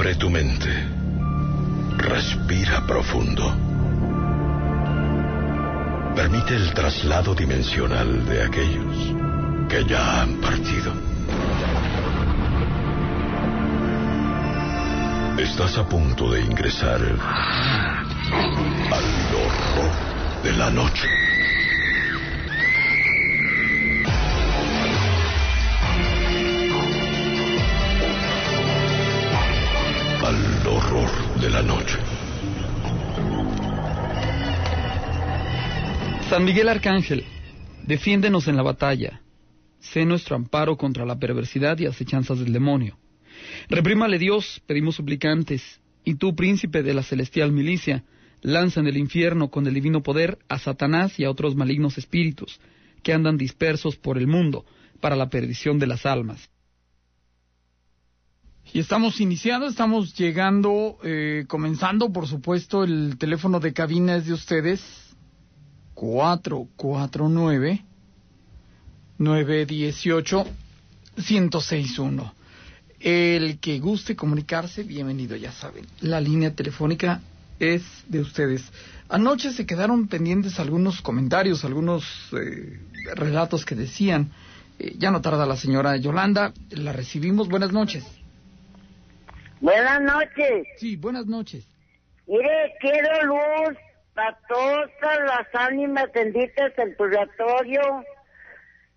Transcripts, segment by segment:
Abre tu mente. Respira profundo. Permite el traslado dimensional de aquellos que ya han partido. Estás a punto de ingresar al horror de la noche. La noche. San Miguel Arcángel, defiéndenos en la batalla. Sé nuestro amparo contra la perversidad y acechanzas del demonio. Reprímale Dios, pedimos suplicantes, y tú, príncipe de la celestial milicia, lanza en el infierno con el divino poder a Satanás y a otros malignos espíritus que andan dispersos por el mundo para la perdición de las almas. Y estamos iniciando, estamos llegando, eh, comenzando, por supuesto, el teléfono de cabina es de ustedes, 449 918 1061. El que guste comunicarse, bienvenido, ya saben. La línea telefónica es de ustedes. Anoche se quedaron pendientes algunos comentarios, algunos eh, relatos que decían. Eh, ya no tarda la señora Yolanda, la recibimos. Buenas noches. Buenas noches. Sí, buenas noches. Mire, quiero luz para todas las ánimas benditas del purgatorio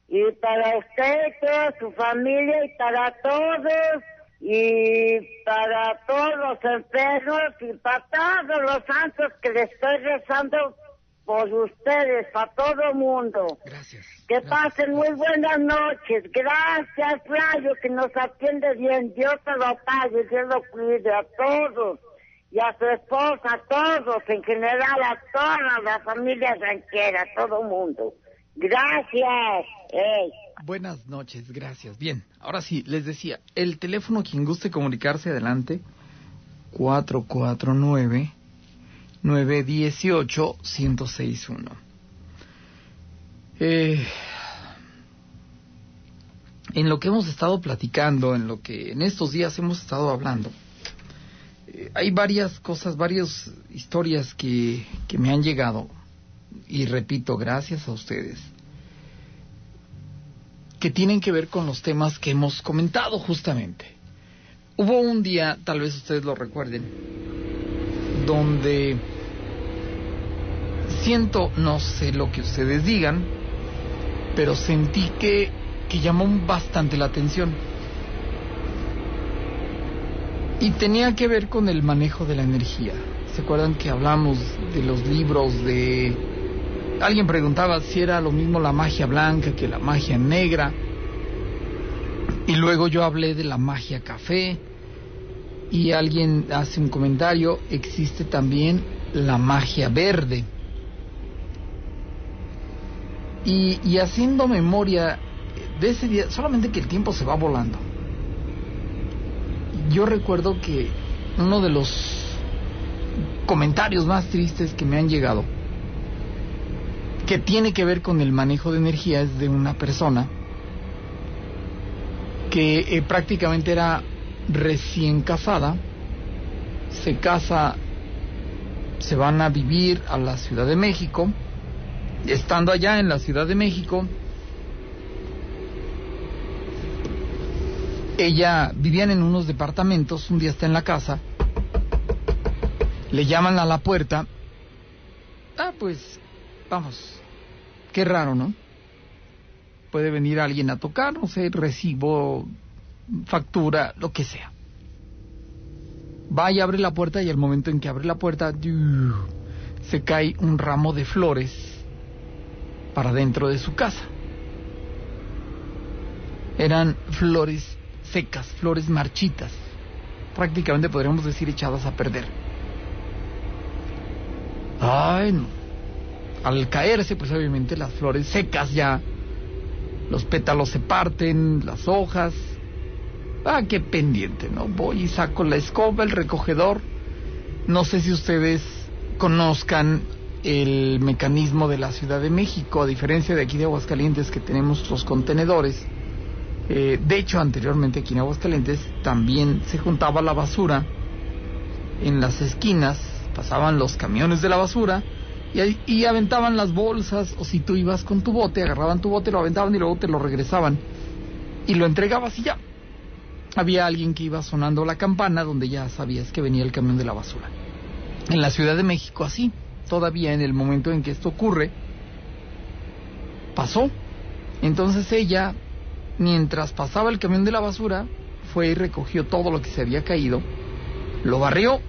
y para usted y toda su familia y para todos y para todos los enfermos y para todos los santos que le estoy rezando por ustedes, para todo el mundo. Gracias. Que pasen muy buenas noches. Gracias, Flavio, que nos atiende bien. Dios te lo pague, Dios lo cuide a todos. Y a su esposa, a todos, en general, a toda la familia ranquera, a todo mundo. Gracias. Ey. Buenas noches, gracias. Bien, ahora sí, les decía, el teléfono, quien guste comunicarse, adelante, 449-918-1061. Eh, en lo que hemos estado platicando, en lo que en estos días hemos estado hablando, eh, hay varias cosas, varias historias que, que me han llegado, y repito, gracias a ustedes que tienen que ver con los temas que hemos comentado justamente. Hubo un día, tal vez ustedes lo recuerden, donde siento, no sé lo que ustedes digan, pero sentí que, que llamó bastante la atención. Y tenía que ver con el manejo de la energía. ¿Se acuerdan que hablamos de los libros de alguien preguntaba si era lo mismo la magia blanca que la magia negra. Y luego yo hablé de la magia café. Y alguien hace un comentario, existe también la magia verde. Y, y haciendo memoria de ese día, solamente que el tiempo se va volando. Yo recuerdo que uno de los comentarios más tristes que me han llegado que tiene que ver con el manejo de energía es de una persona que eh, prácticamente era recién casada, se casa, se van a vivir a la Ciudad de México, estando allá en la Ciudad de México, ella vivían en unos departamentos, un día está en la casa, le llaman a la puerta, ah, pues vamos, qué raro, ¿no? Puede venir alguien a tocar, no sé, recibo, factura, lo que sea. Va y abre la puerta y al momento en que abre la puerta se cae un ramo de flores para dentro de su casa. Eran flores secas, flores marchitas, prácticamente podríamos decir echadas a perder. Ay, no al caerse, pues obviamente las flores secas ya, los pétalos se parten, las hojas. Ah, qué pendiente, ¿no? Voy y saco la escoba, el recogedor. No sé si ustedes conozcan el mecanismo de la Ciudad de México, a diferencia de aquí de Aguascalientes que tenemos los contenedores. Eh, de hecho, anteriormente aquí en Aguascalientes también se juntaba la basura en las esquinas, pasaban los camiones de la basura y, y, aventaban las bolsas, o si tú ibas con tu bote, agarraban tu bote, lo aventaban y luego te lo regresaban y lo entregabas y ya. Había alguien que iba sonando la campana donde ya sabías que venía el camión de la basura. En la Ciudad de México así, todavía en el momento en que esto ocurre, pasó. Entonces ella, mientras pasaba el camión de la basura, fue y recogió todo lo que se había caído, lo barrió,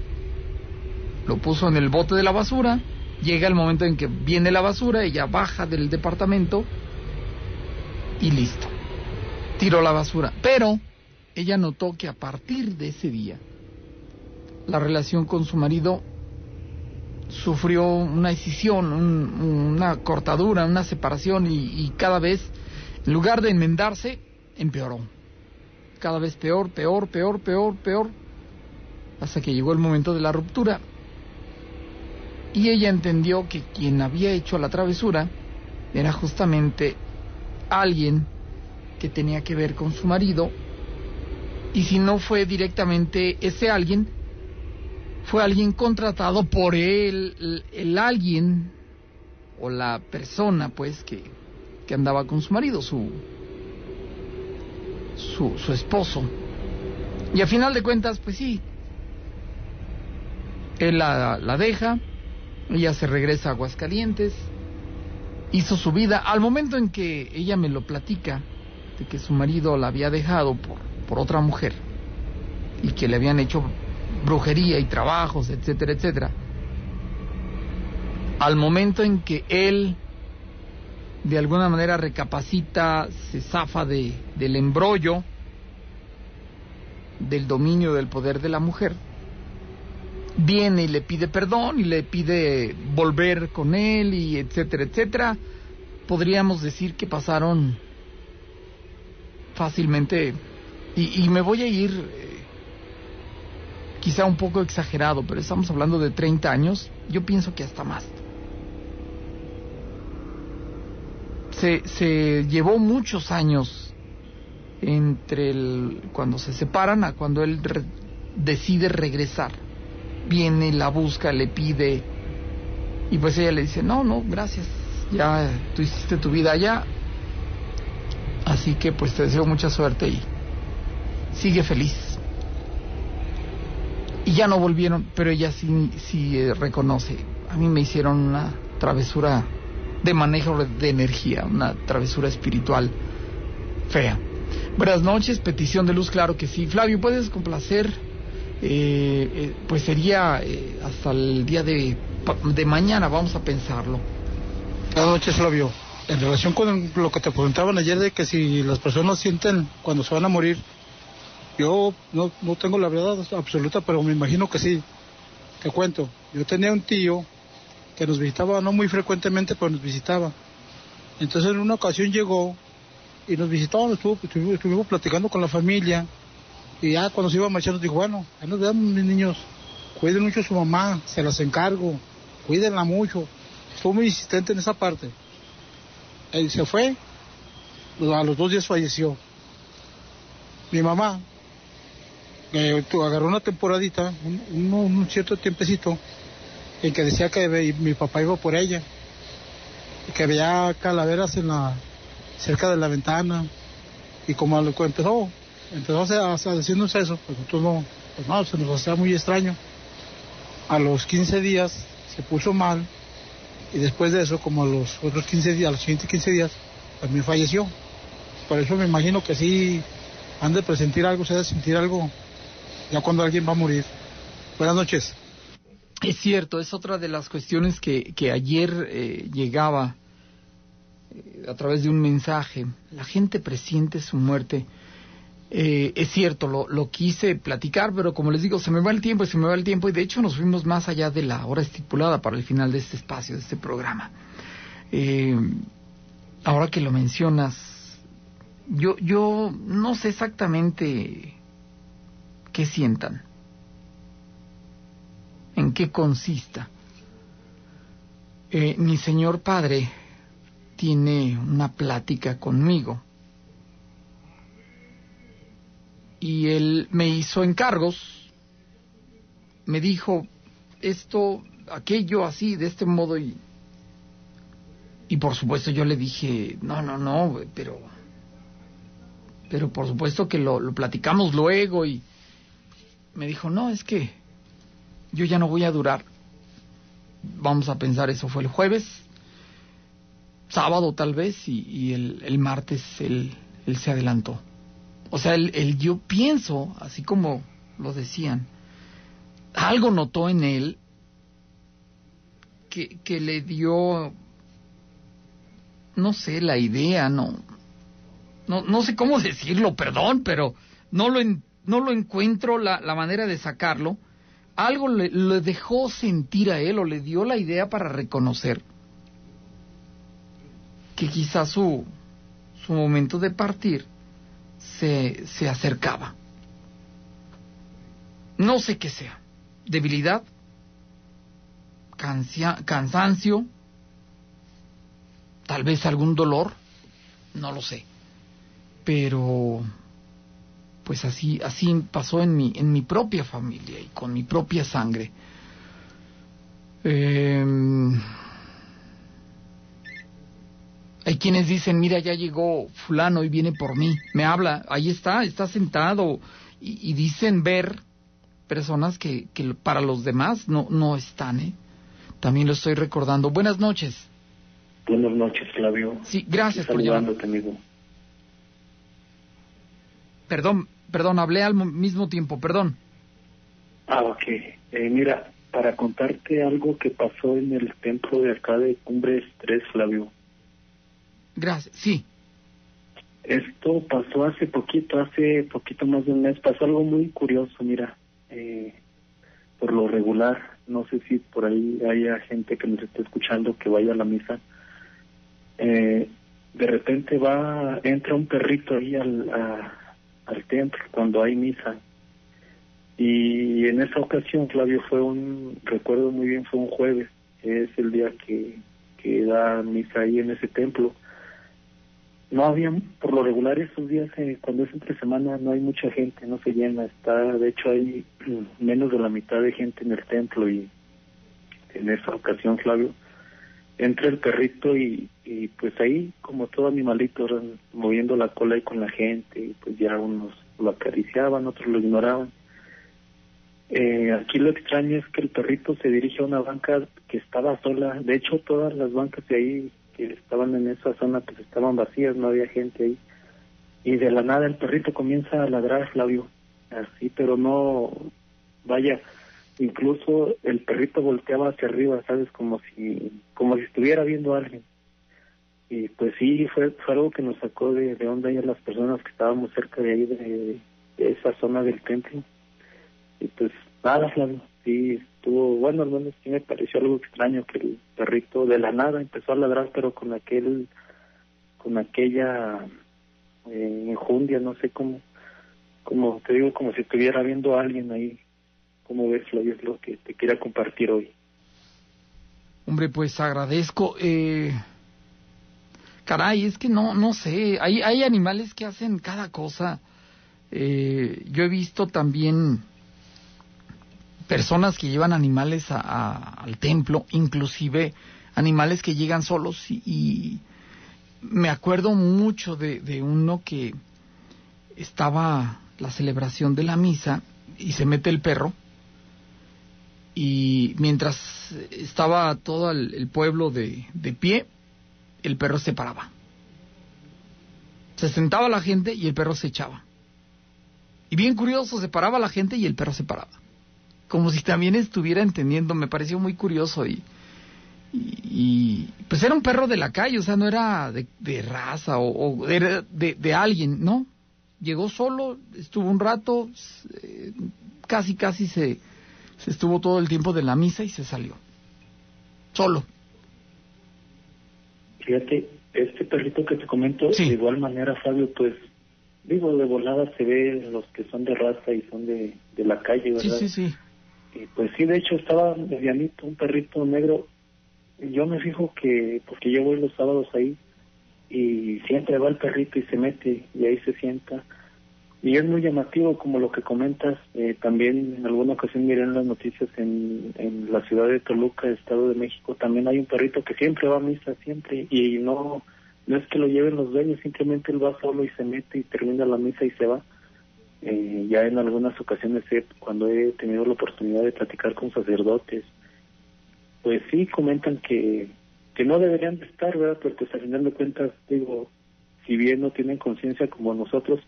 lo puso en el bote de la basura, llega el momento en que viene la basura, ella baja del departamento y listo. Tiró la basura. Pero ella notó que a partir de ese día, la relación con su marido sufrió una decisión, una cortadura, una separación y, cada vez, en lugar de enmendarse, empeoró. Cada vez peor, peor, peor, peor, peor, hasta que llegó el momento de la ruptura. Y ella entendió que quien había hecho la travesura era justamente alguien que tenía que ver con su marido. Y si no fue directamente ese alguien, fue alguien contratado por él, el, alguien o la persona pues que, que, andaba con su marido, su, su, su esposo. Y a final de cuentas, pues sí, él la, la deja, ella se regresa a Aguascalientes, hizo su vida. Al momento en que ella me lo platica, de que su marido la había dejado por, por otra mujer y que le habían hecho brujería y trabajos, etcétera, etcétera. Al momento en que él de alguna manera recapacita, se zafa de, del embrollo, del dominio del poder de la mujer, viene y le pide perdón y le pide volver con él y etcétera, etcétera, podríamos decir que pasaron fácilmente, y, y me voy a ir quizá un poco exagerado, pero estamos hablando de 30 años, yo pienso que hasta más. Se, se llevó muchos años entre el, cuando se separan a cuando él decide regresar. Viene, la busca, le pide, y pues ella le dice, no, no, gracias, ya tú hiciste tu vida allá, así que pues te deseo mucha suerte y sigue feliz y ya no volvieron, pero ella sí, sí eh, reconoce. A mí me hicieron una travesura de manejo de energía, una travesura espiritual fea. Buenas noches, petición de luz, claro que sí. Flavio, ¿puedes complacer? Eh, eh, pues sería hasta el día de, de mañana, vamos a pensarlo. Buenas noches, Flavio. En relación con lo que te preguntaban ayer de que si las personas sienten cuando se van a morir, yo no, no tengo la verdad absoluta, pero me imagino que sí. Te cuento, yo tenía un tío que nos visitaba, no muy frecuentemente, pero nos visitaba. Entonces en una ocasión llegó y nos visitó, estuvo, estuvimos, platicando con la familia y ya cuando se iba a marchar nos dijo, bueno, ya nos vemos mis niños, cuiden mucho a su mamá, se las encargo, cuídenla mucho. Estuvo muy insistente en esa parte. Él se fue, a los dos días falleció. Mi mamá eh, agarró una temporadita, un, cierto tiempecito, en que decía que mi papá iba por ella, que veía calaveras en la, cerca de la ventana, y como empezó, empezó a, a decirnos eso, pues nosotros no, pues no, se nos hacía muy extraño. A los 15 días se puso mal, y después de eso, como a los otros 15 días, a los siguientes 15 días, también falleció. Por eso me imagino que sí han de presentir algo, se ha de sentir algo cuando alguien va a morir. Buenas noches. Es cierto, es otra de las cuestiones que, que ayer eh, llegaba eh, a través de un mensaje. La gente presiente su muerte. Eh, es cierto, lo, lo, quise platicar, pero como les digo, se me va el tiempo y se me va el tiempo y de hecho nos fuimos más allá de la hora estipulada para el final de este espacio, de este programa. ahora que lo mencionas, yo, yo no sé exactamente qué sientan, en qué consista. Eh, mi señor padre tiene una plática conmigo. Y él me hizo encargos, me dijo esto, aquello, así, de este modo y... Y por supuesto yo le dije, no, no, no, pero... Pero por supuesto que lo platicamos luego y me dijo, no, es que yo ya no voy a durar. Vamos a pensar, eso fue el jueves, sábado tal vez, y, el, el, martes él, él, se adelantó. O sea, el, yo pienso, así como lo decían, algo notó en él que, que le dio, no sé, la idea, no, no, no sé cómo decirlo, perdón, pero no lo, no lo encuentro la, la manera de sacarlo. Algo le, le dejó sentir a él o le dio la idea para reconocer que quizás su, su momento de partir se, se acercaba. No sé qué sea. Debilidad, cansancio, tal vez algún dolor, no lo sé. Pero pues así así pasó en mi en mi propia familia y con mi propia sangre. Eh, hay quienes dicen, mira, ya llegó fulano y viene por mí, me habla, ahí está, está sentado, y, dicen ver personas que, que, para los demás no, no están, ¿eh? También lo estoy recordando. Buenas noches. Buenas noches, Flavio. Sí, gracias por llamarme. amigo. Perdón, perdón, hablé al mismo tiempo, perdón. Ah, ok. Eh, mira, para contarte algo que pasó en el templo de acá de Cumbres 3, Flavio. Gracias, sí. Esto pasó hace poquito, hace poquito más de un mes. Pasó algo muy curioso, mira. Eh, por lo regular, no sé si por ahí haya gente que nos esté escuchando que vaya a la misa. Eh, de repente va, entra un perrito ahí al, al templo cuando hay misa. Y en esa ocasión, Flavio, fue un, recuerdo muy bien, fue un jueves, es el día que, que da misa ahí en ese templo no había, por lo regular esos días, eh, cuando es entre semana, no hay mucha gente, no se llena. Está, de hecho, hay menos de la mitad de gente en el templo y en esa ocasión, Flavio, entra el perrito y, y pues ahí, como todo animalito, moviendo la cola ahí con la gente y pues ya unos lo acariciaban, otros lo ignoraban. Eh, aquí lo extraño es que el perrito se dirige a una banca que estaba sola. De hecho, todas las bancas de ahí que estaban en esa zona pues estaban vacías, no había gente ahí. Y de la nada el perrito comienza a ladrar, Flavio, así, pero no, vaya, incluso el perrito volteaba hacia arriba, ¿sabes? Como si, como si estuviera viendo a alguien. Y pues sí, fue, fue algo que nos sacó de, de onda a las personas que estábamos cerca de ahí, de, esa zona del templo. Y pues nada, Flavio, sí, estuvo, bueno, al menos sí me pareció algo extraño que el perrito de la nada empezó a ladrar, pero con aquel, con aquella eh, no sé cómo, como te digo, como si estuviera viendo a alguien ahí. ¿Cómo ves, Flavio? Es lo que te quería compartir hoy. Hombre, pues agradezco. Eh... Caray, es que no, no sé. Hay, hay animales que hacen cada cosa. Eh, yo he visto también personas que llevan animales al templo, inclusive animales que llegan solos y, me acuerdo mucho de, de, uno que estaba la celebración de la misa y se mete el perro y mientras estaba todo el, pueblo de, de pie, el perro se paraba. Se sentaba la gente y el perro se echaba. Y bien curioso, se paraba la gente y el perro se paraba como si también estuviera entendiendo, me pareció muy curioso y, pues era un perro de la calle, o sea, no era de, raza o, de, de, alguien, ¿no? Llegó solo, estuvo un rato, casi casi se, se estuvo todo el tiempo de la misa y se salió. Solo. Fíjate, este perrito que te comento, de igual manera, Fabio, pues, digo, de volada se ve los que son de raza y son de, de la calle, ¿verdad? Sí, sí, sí. Y pues sí, de hecho estaba medianito, un perrito negro. Yo me fijo que, porque yo voy los sábados ahí, y siempre va el perrito y se mete y ahí se sienta. Y es muy llamativo, como lo que comentas, eh, también en alguna ocasión miré en las noticias en, en la ciudad de Toluca, Estado de México, también hay un perrito que siempre va a misa, siempre, y no, no es que lo lleven los dueños, simplemente él va solo y se mete y termina la misa y se va. Eh, ya en algunas ocasiones, cuando he tenido la oportunidad de platicar con sacerdotes, pues sí comentan que, que no deberían de estar, ¿verdad? Porque al final de cuentas, digo, si bien no tienen conciencia como nosotros,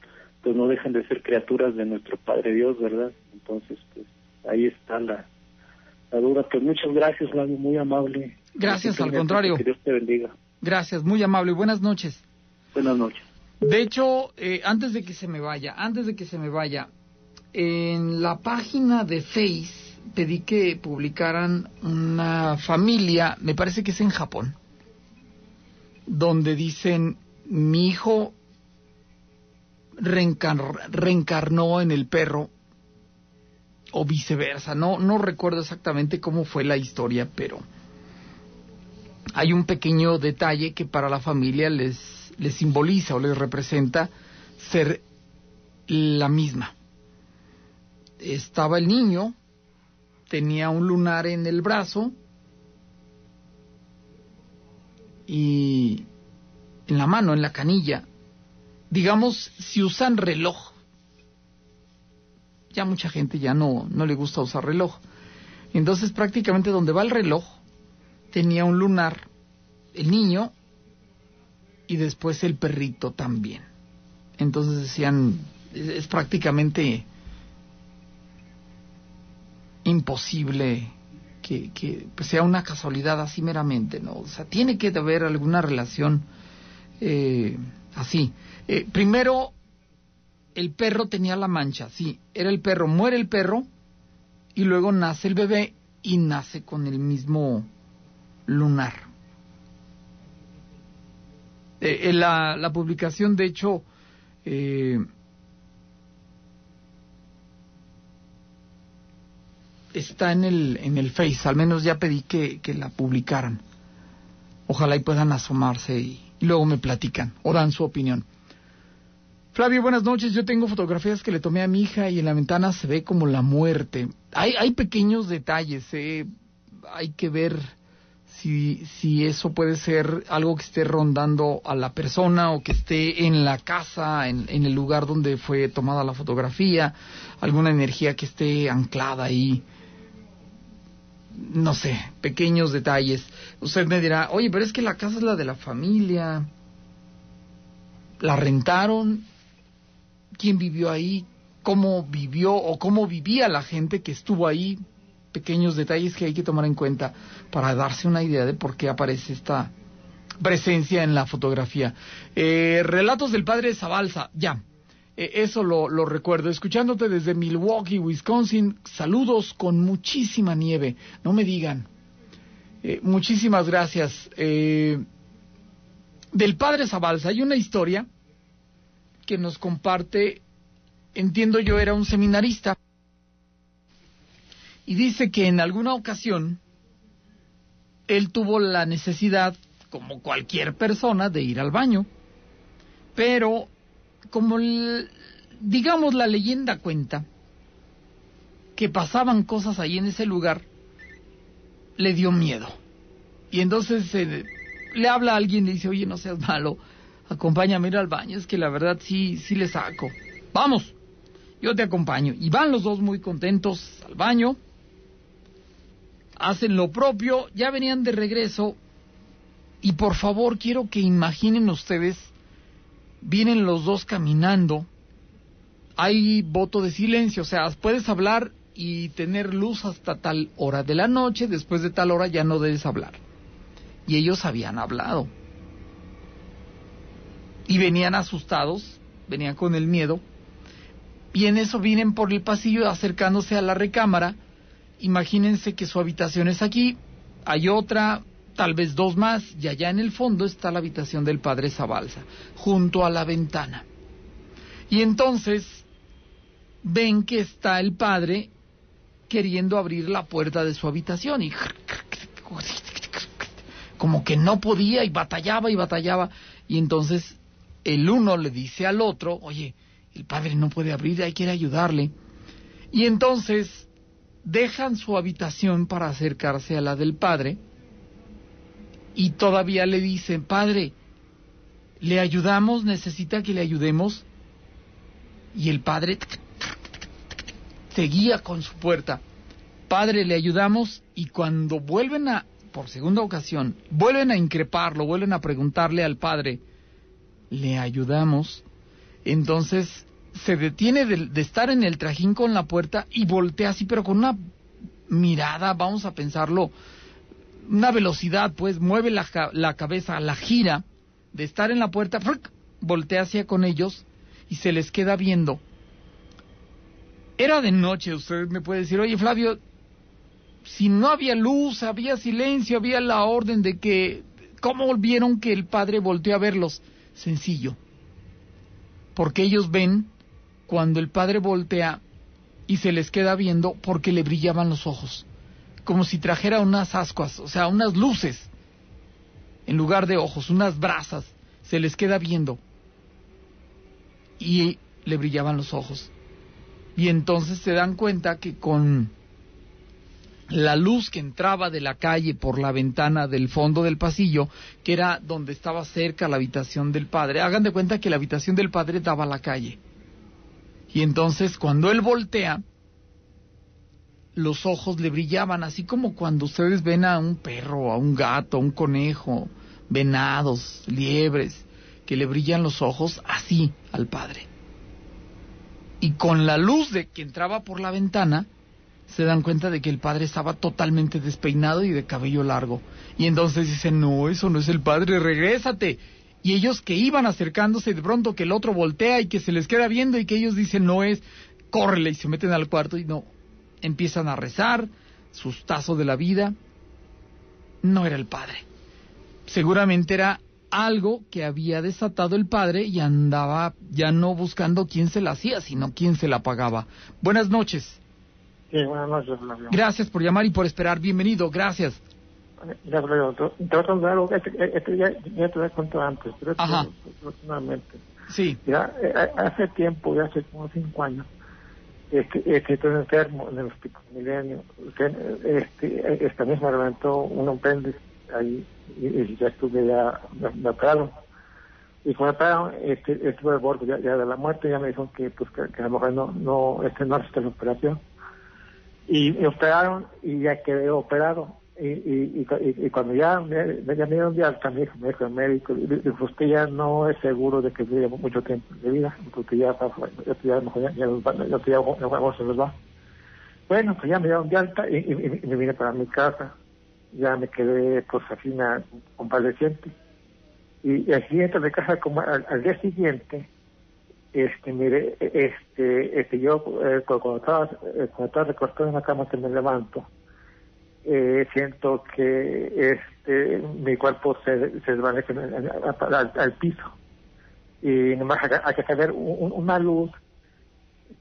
pues no dejan de ser criaturas de nuestro Padre Dios, ¿verdad? Entonces, pues ahí está la, la duda. Pues muchas gracias, Flavio, muy amable. Gracias, al contrario. Que Dios te bendiga. Gracias, muy amable. Buenas noches. Buenas noches. De hecho, eh, antes de que se me vaya, antes de que se me vaya, en la página de Face pedí que publicaran una familia, me parece que es en Japón, donde dicen, mi hijo reencarnó en el perro o viceversa. No, no recuerdo exactamente cómo fue la historia, pero hay un pequeño detalle que para la familia les, les simboliza o les representa ser la misma. Estaba el niño, tenía un lunar en el brazo y en la mano, en la canilla, digamos, si usan reloj, ya mucha gente ya no, no le gusta usar reloj. Entonces prácticamente donde va el reloj tenía un lunar, el niño y después el perrito también. Entonces decían, es, prácticamente imposible que, que pues, sea una casualidad así meramente, ¿no? O sea, tiene que haber alguna relación eh, así. Eh, primero, el perro tenía la mancha, sí, era el perro, muere el perro y luego nace el bebé y nace con el mismo lunar. Eh, la, la, publicación, de hecho, eh, está en el, en el Face, al menos ya pedí que, que la publicaran. Ojalá y puedan asomarse y luego me platican o dan su opinión. Flavio, buenas noches. Yo tengo fotografías que le tomé a mi hija y en la ventana se ve como la muerte. Hay, hay pequeños detalles, eh. hay que ver si, si eso puede ser algo que esté rondando a la persona o que esté en la casa, en, en el lugar donde fue tomada la fotografía, alguna energía que esté anclada ahí no sé, pequeños detalles. Usted me dirá, oye, pero es que la casa es la de la familia. La rentaron quién vivió ahí, cómo vivió o cómo vivía la gente que estuvo ahí, pequeños detalles que hay que tomar en cuenta para darse una idea de por qué aparece esta presencia en la fotografía. Eh, relatos del padre Zabalza, ya, eh, eso lo, recuerdo. Escuchándote desde Milwaukee, Wisconsin, saludos con muchísima nieve, no me digan. Eh, muchísimas gracias. del padre Zabalza hay una historia que nos comparte, entiendo yo, era un seminarista. Y dice que en alguna ocasión él tuvo la necesidad, como cualquier persona, de ir al baño. Pero, como digamos la leyenda cuenta, que pasaban cosas ahí en ese lugar, le dio miedo. Y entonces eh, le habla a alguien y le dice, oye, no seas malo, acompáñame ir al baño, es que la verdad sí, sí le saco. Vamos, yo te acompaño. Y van los dos muy contentos al baño, hacen lo propio, ya venían de regreso, y por favor quiero que imaginen ustedes, vienen los dos caminando, hay voto de silencio, o sea, puedes hablar y tener luz hasta tal hora de la noche, después de tal hora ya no debes hablar. Y ellos habían hablado y venían asustados, venían con el miedo, y en eso vienen por el pasillo acercándose a la recámara. Imagínense que su habitación es aquí, hay otra, tal vez dos más, y allá en el fondo está la habitación del padre Zabalza, junto a la ventana. Y entonces ven que está el padre queriendo abrir la puerta de su habitación y como que no podía y batallaba y batallaba y entonces el uno le dice al otro, oye, el padre no puede abrir, hay que ir a ayudarle. Y entonces dejan su habitación para acercarse a la del padre y todavía le dicen, padre, ¿le ayudamos? ¿Necesita que le ayudemos? Y el padre seguía con su puerta. Padre, le ayudamos y cuando vuelven a, por segunda ocasión, vuelven a increparlo, vuelven a preguntarle al padre, ¿le ayudamos? Entonces se detiene de, estar en el trajín con la puerta y voltea así, pero con una mirada, vamos a pensarlo, una velocidad, pues mueve la, la cabeza, la gira de estar en la puerta, voltea hacia con ellos y se les queda viendo. Era de noche, usted me puede decir, oye Flavio, si no había luz, había silencio, había la orden de que, ¿cómo volvieron que el padre volteó a verlos? Sencillo. Porque ellos ven cuando el padre voltea y se les queda viendo porque le brillaban los ojos, como si trajera unas ascuas, o sea, unas luces, en lugar de ojos, unas brasas, se les queda viendo y le brillaban los ojos. Y entonces se dan cuenta que con la luz que entraba de la calle por la ventana del fondo del pasillo, que era donde estaba cerca la habitación del padre. Hagan de cuenta que la habitación del padre daba a la calle. Y entonces cuando él voltea, los ojos le brillaban, así como cuando ustedes ven a un perro, a un gato, a un conejo, venados, liebres, que le brillan los ojos así al padre. Y con la luz de que entraba por la ventana, se dan cuenta de que el padre estaba totalmente despeinado y de cabello largo. Y entonces dicen, no, eso no es el padre, regrésate. Y ellos que iban acercándose, de pronto que el otro voltea y que se les queda viendo y que ellos dicen, no es, córrele y se meten al cuarto y no, empiezan a rezar, sustazo de la vida. No era el padre. Seguramente era algo que había desatado el padre y andaba ya no buscando quién se la hacía, sino quién se la pagaba. Buenas noches. Sí, buenas noches, Gracias por llamar y por esperar. Bienvenido, gracias. Ya, Flavio, te voy a contar algo que este, este ya, ya, te lo he contado antes, pero Ajá. Sí. Ya, eh, hace tiempo, ya hace como cinco años, este, este, estoy enfermo en el hospital Milenio. Este, esta misma levantó un apéndice ahí y, ya estuve ya, me, operaron. Y cuando me operaron, este, estuve al borde ya, de la muerte, ya me dijeron que, pues, que, a lo mejor no, no, este, no necesita la operación. Y me operaron y ya quedé operado. Y, y, y, cuando ya me, me dieron de alta, me dijo, me dijo el médico, dijo, usted ya no es seguro de que viva mucho tiempo de vida, porque ya, ya, ya, ya, se los va. Bueno, pues ya me dieron de alta y, y, me vine para mi casa. Ya me quedé, pues, así, una convaleciente. Y, y al siguiente de casa, como al día siguiente, este mire este este yo eh, cuando estaba eh, cuando estaba recostado en la cama que me levanto eh, siento que este mi cuerpo se, se desvanece al, piso. Y nomás hay, que saber una luz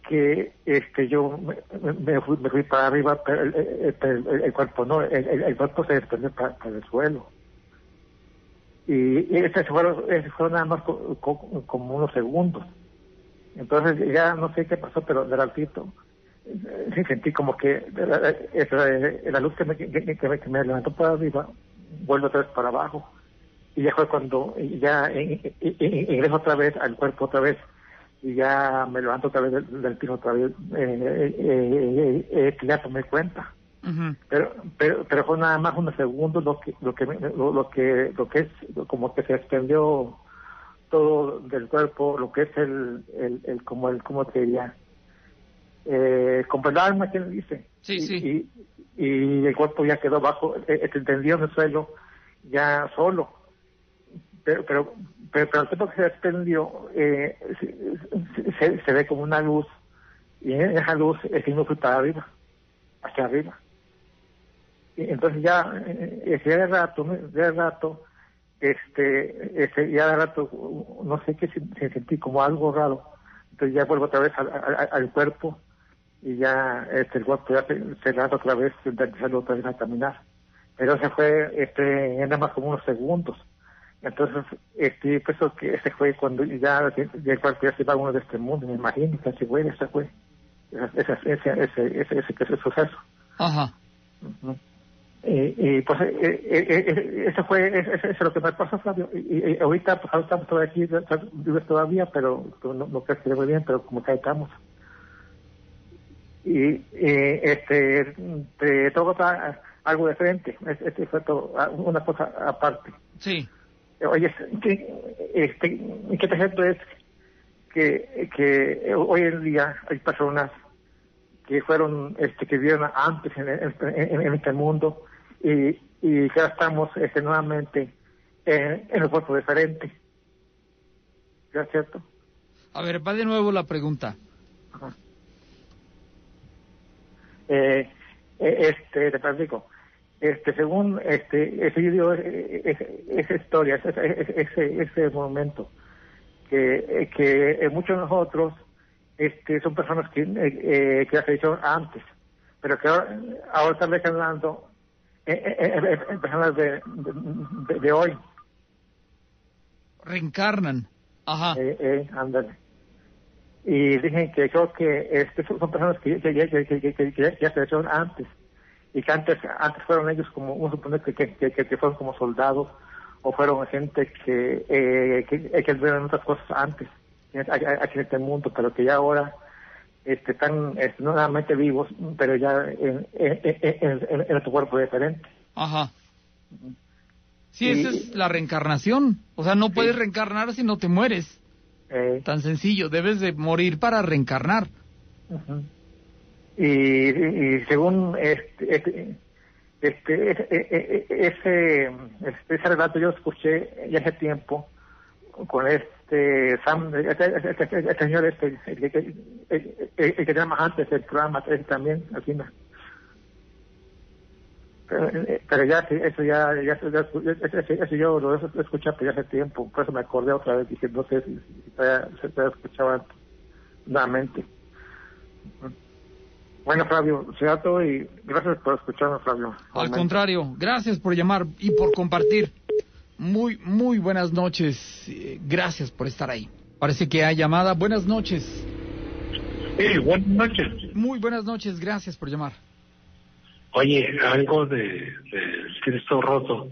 que este yo me, me, fui, para arriba pero el, cuerpo no el, el, cuerpo se desprendió para, el suelo. Y ese fue, ese fue nada más como unos segundos entonces ya no sé qué pasó, pero de ratito sí sentí como que la, luz que me, que, me, levantó para arriba vuelve otra vez para abajo. Y ya fue cuando ya ingreso otra vez al cuerpo otra vez y ya me levanto otra vez del, piso otra vez, eh, eh, eh, ya tomé cuenta. pero, pero pero fue nada más unos segundos lo que lo que lo, que lo que es como que se extendió todo del cuerpo, lo que es el, el, el como el, ¿cómo te diría? Eh, como el alma, que dice? Sí, sí. Y, y, el cuerpo ya quedó bajo, eh, eh tendido en el suelo, ya solo. Pero, pero, pero, pero el tiempo que se desprendió, eh, se, se, ve como una luz, y en esa luz el signo fue para arriba, hacia arriba. Y entonces ya, eh, ese de rato, de rato, este, este ya de rato, no sé qué, se, sentí como algo raro. Entonces ya vuelvo otra vez al, cuerpo y ya este, el cuerpo ya se, se otra vez, empezando otra vez a caminar. Pero se fue, este, nada más como unos segundos. Entonces, este, pues que ese fue cuando ya, ya, ya se va uno de este mundo, me imagino, que ese fue, ese fue, ese, ese, ese, ese, ese, ese suceso. Ajá. Pues eh, eh, eh, eso fue eso, es lo que me pasó Flavio. Y, ahorita pues ahorita estamos aquí vive todavía pero no, no creo que muy bien pero como que estamos. Y, este te toco algo de frente. Este fue todo, una cosa aparte. Sí. Oye este qué ejemplo es que que hoy en día hay personas que fueron este que vivieron antes en, en, en este mundo y, y ya estamos este, nuevamente en, en el diferente. ¿Ya cierto? A ver, va de nuevo la pregunta. Eh, eh, este, te platico. Este, según este, ese video, esa historia, ese, ese, ese momento, que, que muchos de nosotros este, son personas que, eh, que se hicieron antes, pero que ahora, ahora están reclamando eh, eh, eh, personas de, de, de, hoy. Reencarnan. Ajá. Eh, ándale. Y dicen que creo que este, son personas que, que, que, que ya se hicieron antes. Y que antes, antes fueron ellos como, uno supone que, que, que, fueron como soldados o fueron gente que, eh, que, que vieron otras cosas antes aquí en este mundo, pero que ya ahora este, están este, nuevamente vivos, pero ya en, en, en, en, otro cuerpo diferente. Ajá. Sí, esa es la reencarnación. O sea, no puedes reencarnar si no te mueres. Eh. Tan sencillo, debes de morir para reencarnar. y, y, según este, este, este, ese, ese, ese relato yo escuché ya hace tiempo con este Sam, este, este, este señor este, el, el, el, el, que llama antes el programa también, aquí no. Pero, pero, ya, eso ya, ya, ya eso, eso, yo lo he escuchado ya hace tiempo, por eso me acordé otra vez, dije, no sé si, si se te escuchaba nuevamente. Bueno, Flavio, sea todo y gracias por escucharme, Flavio. Al contrario, gracias por llamar y por compartir. Muy, muy buenas noches. Gracias por estar ahí. Parece que hay llamada. Buenas noches. Sí, buenas noches. Muy buenas noches. Gracias por llamar. Oye, algo de, de Cristo roto.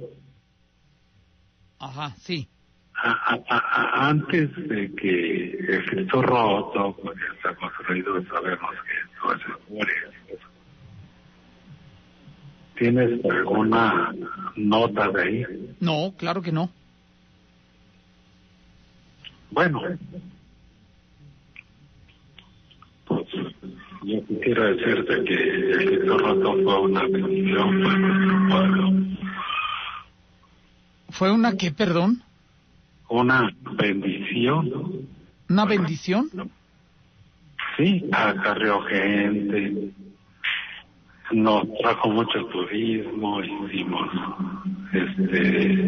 Ajá, sí. A, a, a, antes de que el Cristo roto, pues estamos reídos, sabemos que no se muere. ¿Tienes alguna nota de ahí? No, claro que no. Bueno, pues yo quisiera decirte que el Cristo roto fue una bendición para nuestro pueblo. ¿Fue una qué, perdón? Una bendición. ¿Una bendición? Sí, acarreó gente, nos trajo mucho turismo, hicimos este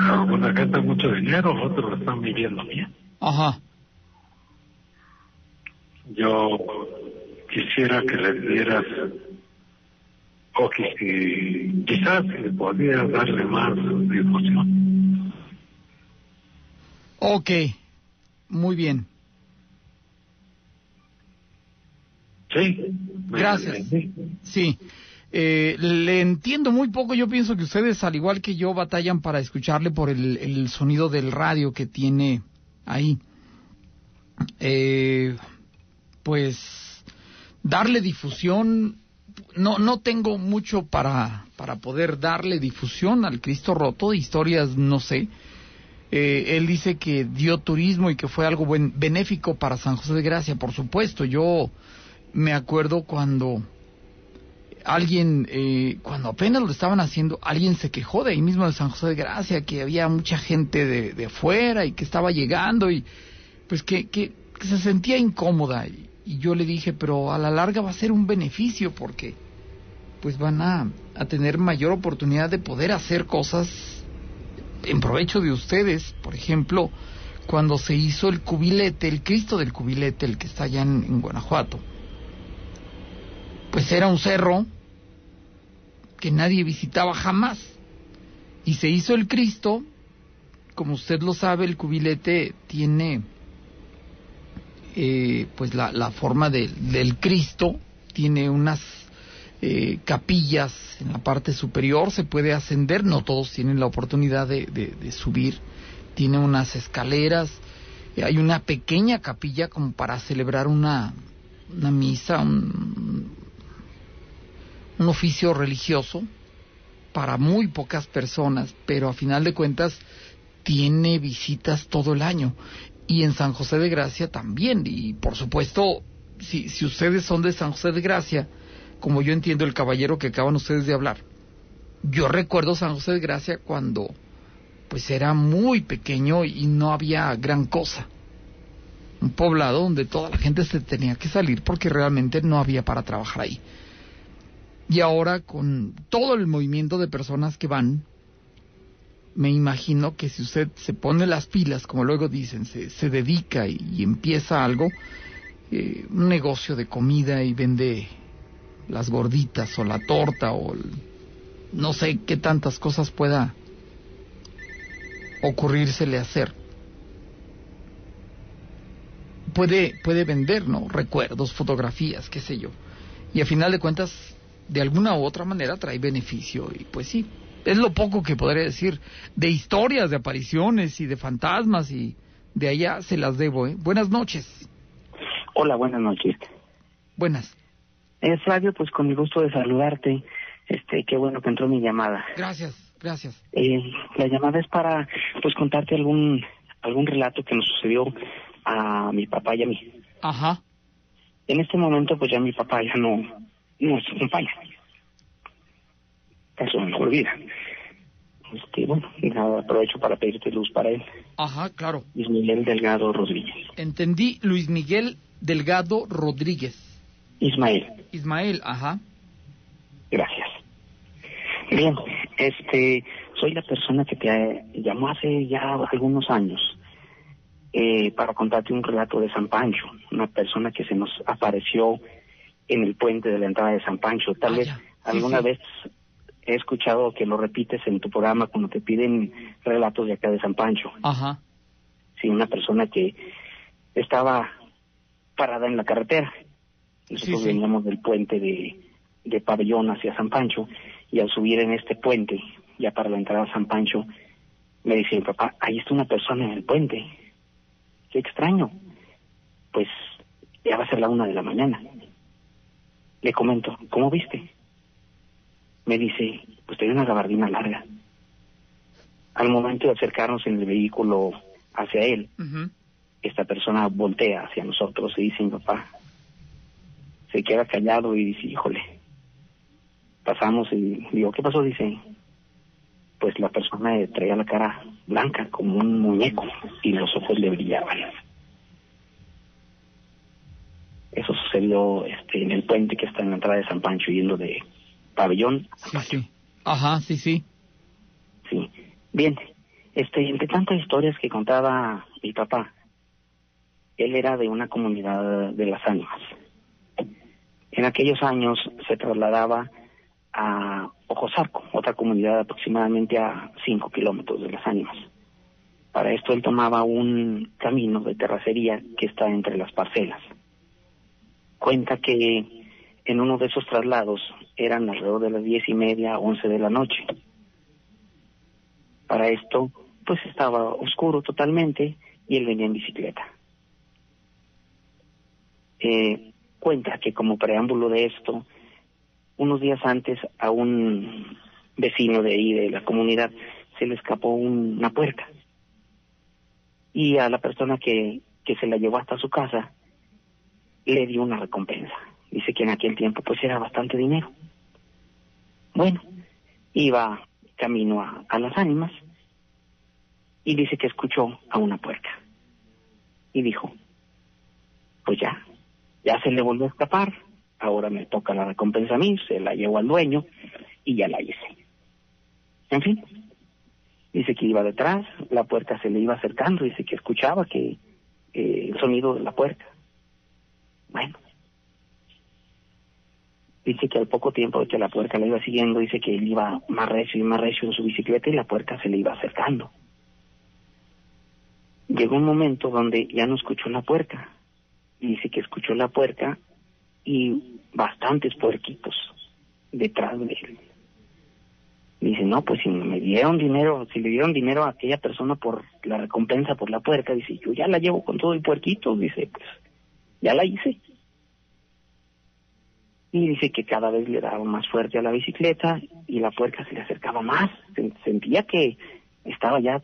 alguna gente mucho dinero, otros están viviendo bien. Ajá. Yo quisiera que le dieras o que quizás le podría darle más difusión. Ok, muy bien. Sí. Gracias. Sí. Eh, le entiendo muy poco. Yo pienso que ustedes, al igual que yo, batallan para escucharle por el, el sonido del radio que tiene ahí. Eh, pues darle difusión. No, no tengo mucho para, para poder darle difusión al Cristo roto. Historias, no sé. Eh, él dice que dio turismo y que fue algo buen, benéfico para San José de Gracia. Por supuesto, yo me acuerdo cuando alguien, eh, cuando apenas lo estaban haciendo, alguien se quejó de ahí mismo de San José de Gracia, que había mucha gente de, de afuera y que estaba llegando y pues que, se sentía incómoda. Y, yo le dije, pero a la larga va a ser un beneficio porque pues van a, a tener mayor oportunidad de poder hacer cosas en provecho de ustedes. Por ejemplo, cuando se hizo el cubilete, el Cristo del cubilete, el que está allá en Guanajuato pues era un cerro que nadie visitaba jamás. Y se hizo el Cristo como usted lo sabe, el cubilete tiene eh, pues la, la forma del Cristo, tiene unas eh, capillas en la parte superior, se puede ascender, no todos tienen la oportunidad de, de, subir, tiene unas escaleras, eh, hay una pequeña capilla como para celebrar una, una misa, un, un oficio religioso para muy pocas personas, pero a final de cuentas tiene visitas todo el año. Y en San José de Gracia también. Y por supuesto, si, si ustedes son de San José de Gracia, como yo entiendo el caballero que acaban ustedes de hablar, yo recuerdo San José de Gracia cuando pues era muy pequeño y no había gran cosa. Un poblado donde toda la gente se tenía que salir porque realmente no había para trabajar ahí. Y ahora con todo el movimiento de personas que van, me imagino que si usted se pone las pilas, como luego dicen, se, se dedica y, empieza algo, eh, un negocio de comida y vende las gorditas o la torta o no sé qué tantas cosas pueda ocurrírsele hacer. Puede, puede vender, ¿no? Recuerdos, fotografías, qué sé yo. Y a final de cuentas, de alguna u otra manera trae beneficio. Y pues sí, es lo poco que podría decir de historias, de apariciones y de fantasmas y de allá se las debo. ¿eh? Buenas noches. Hola, buenas noches. Buenas. Es Radio, pues con mi gusto de saludarte. Este, qué bueno que entró mi llamada. Gracias, gracias. Eh, la llamada es para, pues, contarte algún algún relato que nos sucedió a mi papá y a mí. Ajá. En este momento, pues ya mi papá ya no, no nos acompaña pasó mejor vida. Este, bueno, aprovecho para pedirte luz para él. Ajá, claro. Luis Miguel Delgado Rodríguez. Entendí, Luis Miguel Delgado Rodríguez. Ismael. Ismael, ajá. Gracias. Bien, este, soy la persona que te llamó hace ya algunos años eh, para contarte un relato de San Pancho, una persona que se nos apareció en el puente de la entrada de San Pancho. Tal ah, vez alguna vez he escuchado que lo repites en tu programa cuando te piden relatos de acá de San Pancho. Ajá. Sí, una persona que estaba parada en la carretera. Nosotros veníamos del puente de, de Pabellón hacia San Pancho y al subir en este puente, ya para la entrada a San Pancho, me dice mi papá, ahí está una persona en el puente. Qué extraño. Pues ya va a ser la una de la mañana. Le comento, ¿cómo viste? me dice, pues tenía una gabardina larga. Al momento de acercarnos en el vehículo hacia él, esta persona voltea hacia nosotros y dice, mi papá, se queda callado y dice, híjole, pasamos y digo, ¿qué pasó? Dice, pues la persona traía la cara blanca como un muñeco y los ojos le brillaban. Eso sucedió este, en el puente que está en la entrada de San Pancho yendo de pabellón. Sí, sí. Ajá, sí, sí. Sí. Bien, este, entre tantas historias que contaba mi papá, él era de una comunidad de las ánimas. En aquellos años se trasladaba a Ojosarco, otra comunidad aproximadamente a cinco kilómetros de las ánimas. Para esto él tomaba un camino de terracería que está entre las parcelas. Cuenta que en uno de esos traslados eran alrededor de las diez y media, once de la noche. Para esto, pues estaba oscuro totalmente y él venía en bicicleta. Eh, cuenta que como preámbulo de esto, unos días antes a un vecino de ahí, de la comunidad, se le escapó una puerta. Y a la persona que, que se la llevó hasta su casa, le dio una recompensa. Dice que en aquel tiempo pues era bastante dinero. Bueno, iba camino a, las ánimas y dice que escuchó a una puerta. Y dijo, pues ya, ya se le volvió a escapar, ahora me toca la recompensa a mí, se la llevo al dueño y ya la hice. En fin, dice que iba detrás, la puerta se le iba acercando, dice que escuchaba que el sonido de la puerta. Bueno, dice que al poco tiempo que la puerta le iba siguiendo, dice que él iba más recio y más recio en su bicicleta y la puerta se le iba acercando. llegó un momento donde ya no escuchó la puerta. Dice que escuchó la puerta y bastantes puerquitos detrás de él. Dice, no, pues si me dieron dinero, si le dieron dinero a aquella persona por la recompensa por la puerca, dice, yo ya la llevo con todo el puerquito, dice, pues ya la hice. Y dice que cada vez le daba más fuerte a la bicicleta y la puerca se le acercaba más, sentía que estaba ya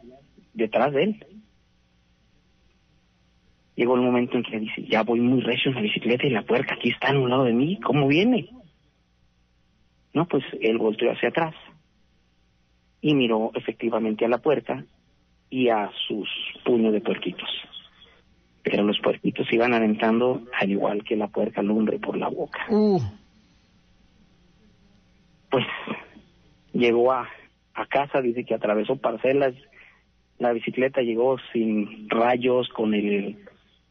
detrás de él. Llegó el momento en que dice, ya voy muy recio en la bicicleta y la puerca aquí está a un lado de mí, ¿cómo viene? No, pues él volteó hacia atrás y miró efectivamente a la puerta y a sus puños de puerquitos. Pero los puerquitos iban aventando al igual que la puerca lumbre por la boca. Uh. Pues llegó a, a casa, dice que atravesó parcelas, la bicicleta llegó sin rayos, con el,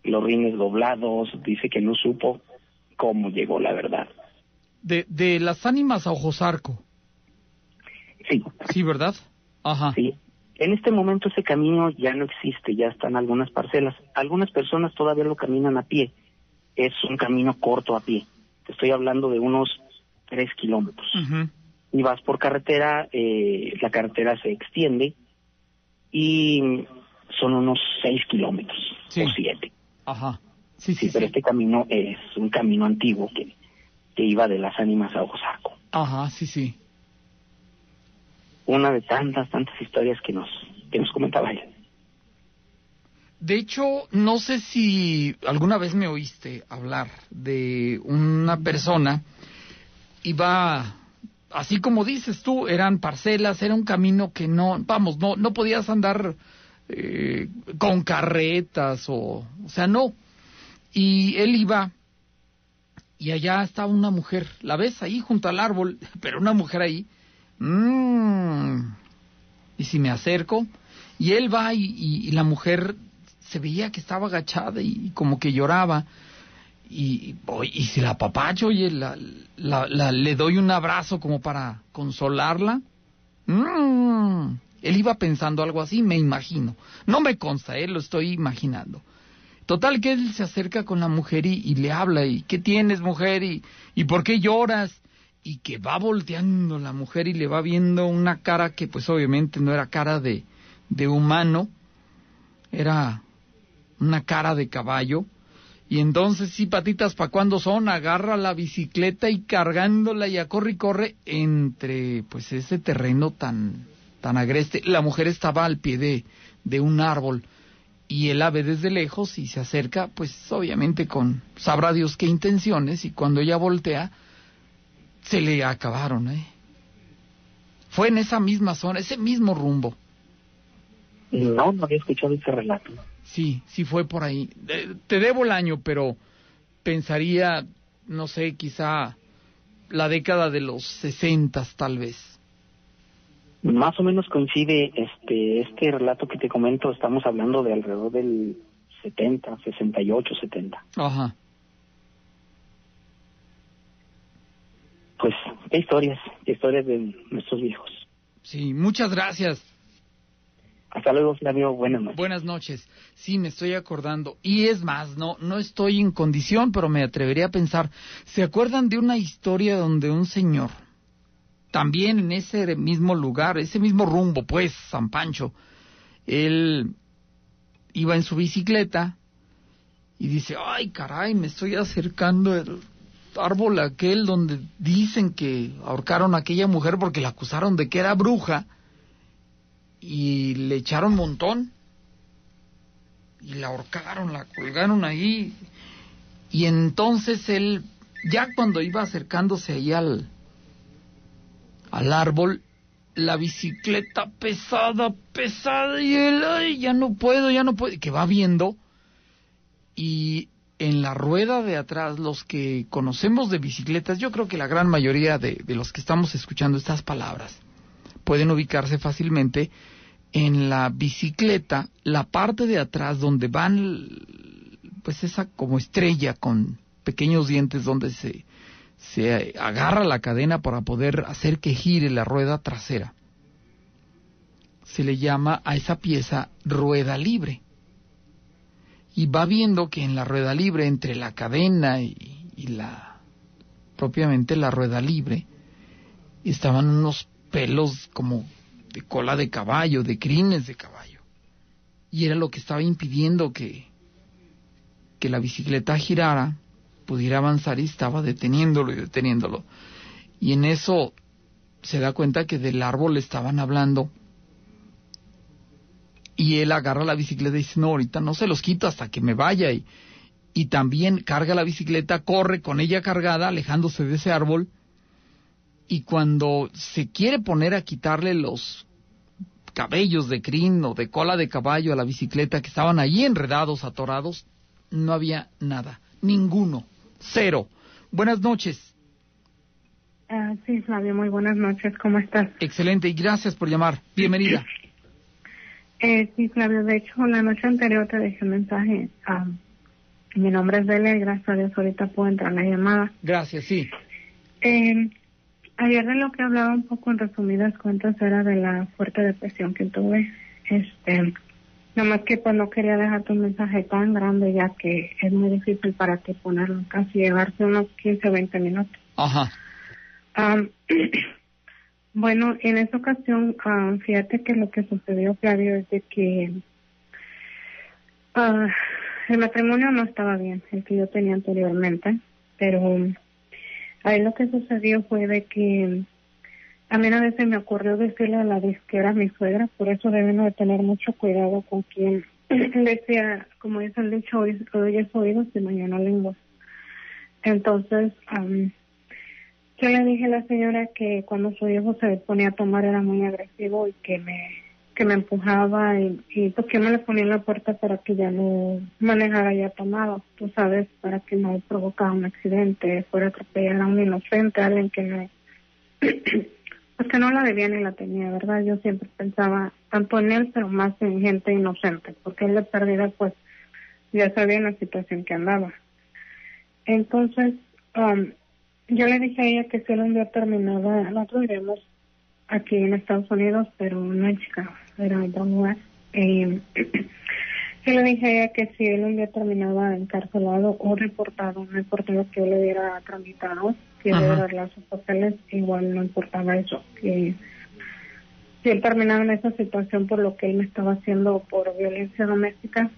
los rines doblados, dice que no supo cómo llegó la verdad. De, de las ánimas a Ojosarco. Sí. Sí, ¿verdad? Ajá. Sí. En este momento ese camino ya no existe, ya están algunas parcelas. Algunas personas todavía lo caminan a pie. Es un camino corto a pie. Te estoy hablando de unos tres kilómetros. Y vas por carretera, eh, la carretera se extiende y son unos seis kilómetros o siete. Ajá. Sí, sí, pero este camino es un camino antiguo que, que iba de las ánimas a Osaco. Ajá, sí, sí una de tantas, tantas historias que nos, que nos comentaba él. De hecho, no sé si alguna vez me oíste hablar de una persona, iba, así como dices tú, eran parcelas, era un camino que no, vamos, no, no podías andar eh, con carretas o, o sea, no. Y él iba y allá estaba una mujer, la ves ahí junto al árbol, pero una mujer ahí, mmm, y si me acerco, y él va y, la mujer se veía que estaba agachada y, como que lloraba, y, y, si la papacho, oye, la, le doy un abrazo como para consolarla, mmm, él iba pensando algo así, me imagino, no me consta, él lo estoy imaginando. Total que él se acerca con la mujer y, le habla, y ¿qué tienes mujer? ¿Y, y por qué lloras? Y que va volteando la mujer y le va viendo una cara que pues obviamente no era cara de, de humano, era una cara de caballo. Y entonces, sí, patitas, ¿para cuándo son? Agarra la bicicleta y cargándola y a corre y corre entre, pues, ese terreno tan, tan agreste. La mujer estaba al pie de, de un árbol y él la ve desde lejos y se acerca, pues, obviamente con, sabrá Dios qué intenciones y cuando ella voltea, se le acabaron, ¿eh? Fue en esa misma zona, ese mismo rumbo. No, no había escuchado ese relato. Sí, sí fue por ahí. te debo el año, pero pensaría, no sé, quizá la década de los sesentas, tal vez. Más o menos coincide este este relato que te comento, estamos hablando de alrededor del 70, 68, 70. Ajá. Pues qué historias, qué historias de nuestros viejos. Sí, muchas gracias. Hasta luego, Flavio. Buenas noches. Buenas noches. Sí, me estoy acordando. Y es más, no, no estoy en condición, pero me atrevería a pensar. ¿Se acuerdan de una historia donde un señor, también en ese mismo lugar, ese mismo rumbo, pues, San Pancho, él iba en su bicicleta y dice, ay, caray, me estoy acercando árbol aquel donde dicen que ahorcaron a aquella mujer porque la acusaron de que era bruja y le echaron montón y la ahorcaron, la colgaron ahí. Y entonces él ya cuando iba acercándose ahí al al árbol la bicicleta pesada, pesada y él ay, ya no puedo, ya no puedo, que va viendo y en la rueda de atrás, los que conocemos de bicicletas, yo creo que la gran mayoría de, los que estamos escuchando estas palabras pueden ubicarse fácilmente en la bicicleta, la parte de atrás donde van, pues esa como estrella con pequeños dientes donde se, se agarra la cadena para poder hacer que gire la rueda trasera. Se le llama a esa pieza rueda libre. Y va viendo que en la rueda libre, entre la cadena y, la propiamente la rueda libre, estaban unos pelos como de cola de caballo, de crines de caballo. Y era lo que estaba impidiendo que, que la bicicleta girara, pudiera avanzar y estaba deteniéndolo y deteniéndolo. Y en eso se da cuenta que del árbol estaban hablando. Y él agarra la bicicleta y dice, no, ahorita no se los quito hasta que me vaya. Y, y también carga la bicicleta, corre con ella cargada, alejándose de ese árbol. Y cuando se quiere poner a quitarle los cabellos de crin o de cola de caballo a la bicicleta que estaban allí enredados, atorados, no había nada, ninguno, cero. Buenas noches. Ah, sí, Flavio, muy buenas noches, ¿cómo estás? Excelente, y gracias por llamar. Bienvenida. Eh, sí, Flavio, de hecho, la noche anterior te dejé un mensaje. Ah, mi nombre es Delia y gracias a Dios ahorita puedo entrar en la llamada. Gracias, sí. Eh, ayer de lo que hablaba un poco en resumidas cuentas era de la fuerte depresión que tuve. Este, nomás que pues no quería dejarte un mensaje tan grande ya que es muy difícil para ti ponerlo, casi llevarse unos 15 o 20 minutos. Ajá. bueno, en esa ocasión, am, fíjate que lo que sucedió, Flavio, es de que ah, el matrimonio no estaba bien, el que yo tenía anteriormente, pero um, ahí lo que sucedió fue de que a mí a veces me ocurrió decirle a la disquera, a mi suegra, por eso deben de tener mucho cuidado con quien decía, como dice el dicho, hoy es oídos y mañana lenguas. Entonces, am, yo le dije a la señora que cuando su hijo se ponía a tomar era muy agresivo y que me que me empujaba y, y pues que me le ponía en la puerta para que ya no manejara ya tomado, tú sabes, para que no provocara un accidente, fuera atropellar a un inocente, a alguien que no, pues que no la debía ni la tenía, ¿verdad? Yo siempre pensaba tanto en él, pero más en gente inocente, porque él de pérdida pues ya sabía la situación que andaba. Entonces, um, yo le dije a ella que si él un día terminaba, nosotros iremos aquí en Estados Unidos, pero no en Chicago, era en otro lugar. Eh, yo le dije a ella que si él un día terminaba encarcelado o reportado, no importaba que yo le hubiera tramitado, que le hubiera sus papeles, igual no importaba eso, que si él terminaba en esa situación por lo que él me estaba haciendo por violencia doméstica,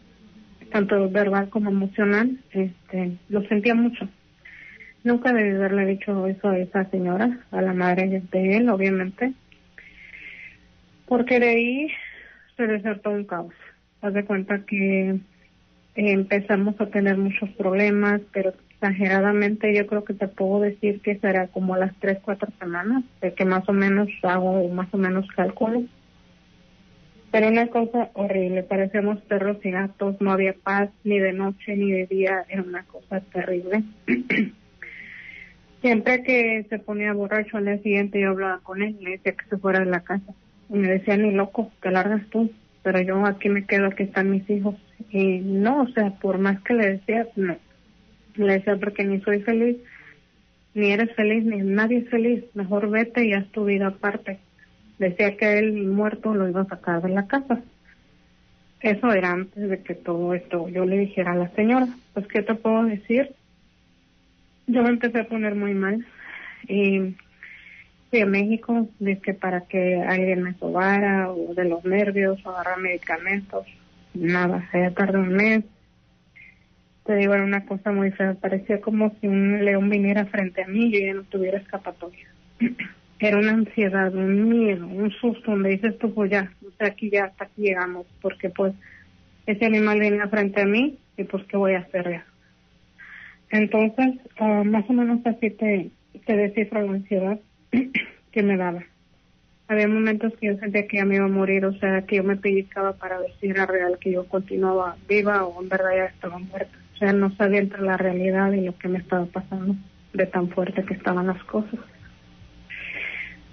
tanto verbal como emocional, este, lo sentía mucho. Nunca debí haberle dicho eso a esa señora, a la madre de él, obviamente, porque de ahí se desató un caos. Haz de cuenta que eh, empezamos a tener muchos problemas, pero exageradamente yo creo que te puedo decir que será como las tres, cuatro semanas, de que más o menos hago más o menos cálculo. Pero una cosa horrible, parecíamos perros y gatos, no había paz ni de noche ni de día, era una cosa terrible. Siempre que se ponía borracho al día siguiente yo hablaba con él, le decía que se fuera de la casa. Y me decía, ni loco, te largas tú, pero yo aquí me quedo, aquí están mis hijos. Y no, o sea, por más que le decía, no. Le decía, porque ni soy feliz, ni eres feliz, ni nadie es feliz, mejor vete y haz tu vida aparte. Decía que él muerto lo iba a sacar de la casa. Eso era antes de que todo esto yo le dijera a la señora. Pues, ¿qué te puedo decir? Yo me empecé a poner muy mal. Y fui a México, que para que alguien me sobara, o de los nervios, o agarrar medicamentos. Nada, ya tardé un mes. Te digo, era una cosa muy fea. Parecía como si un león viniera frente a mí y yo ya no tuviera escapatoria. Era una ansiedad, un miedo, un susto donde dices tú, pues ya, aquí ya, hasta aquí llegamos, porque pues ese animal viene frente a mí y pues qué voy a hacer ya. Entonces, ah, más o menos así te, te descifro la ansiedad que me daba. Había momentos que yo sentía que ya me iba a morir, o sea, que yo me pellizcaba para ver si era real que yo continuaba viva o en verdad ya estaba muerta. O sea, no sabía entre la realidad y lo que me estaba pasando, de tan fuerte que estaban las cosas.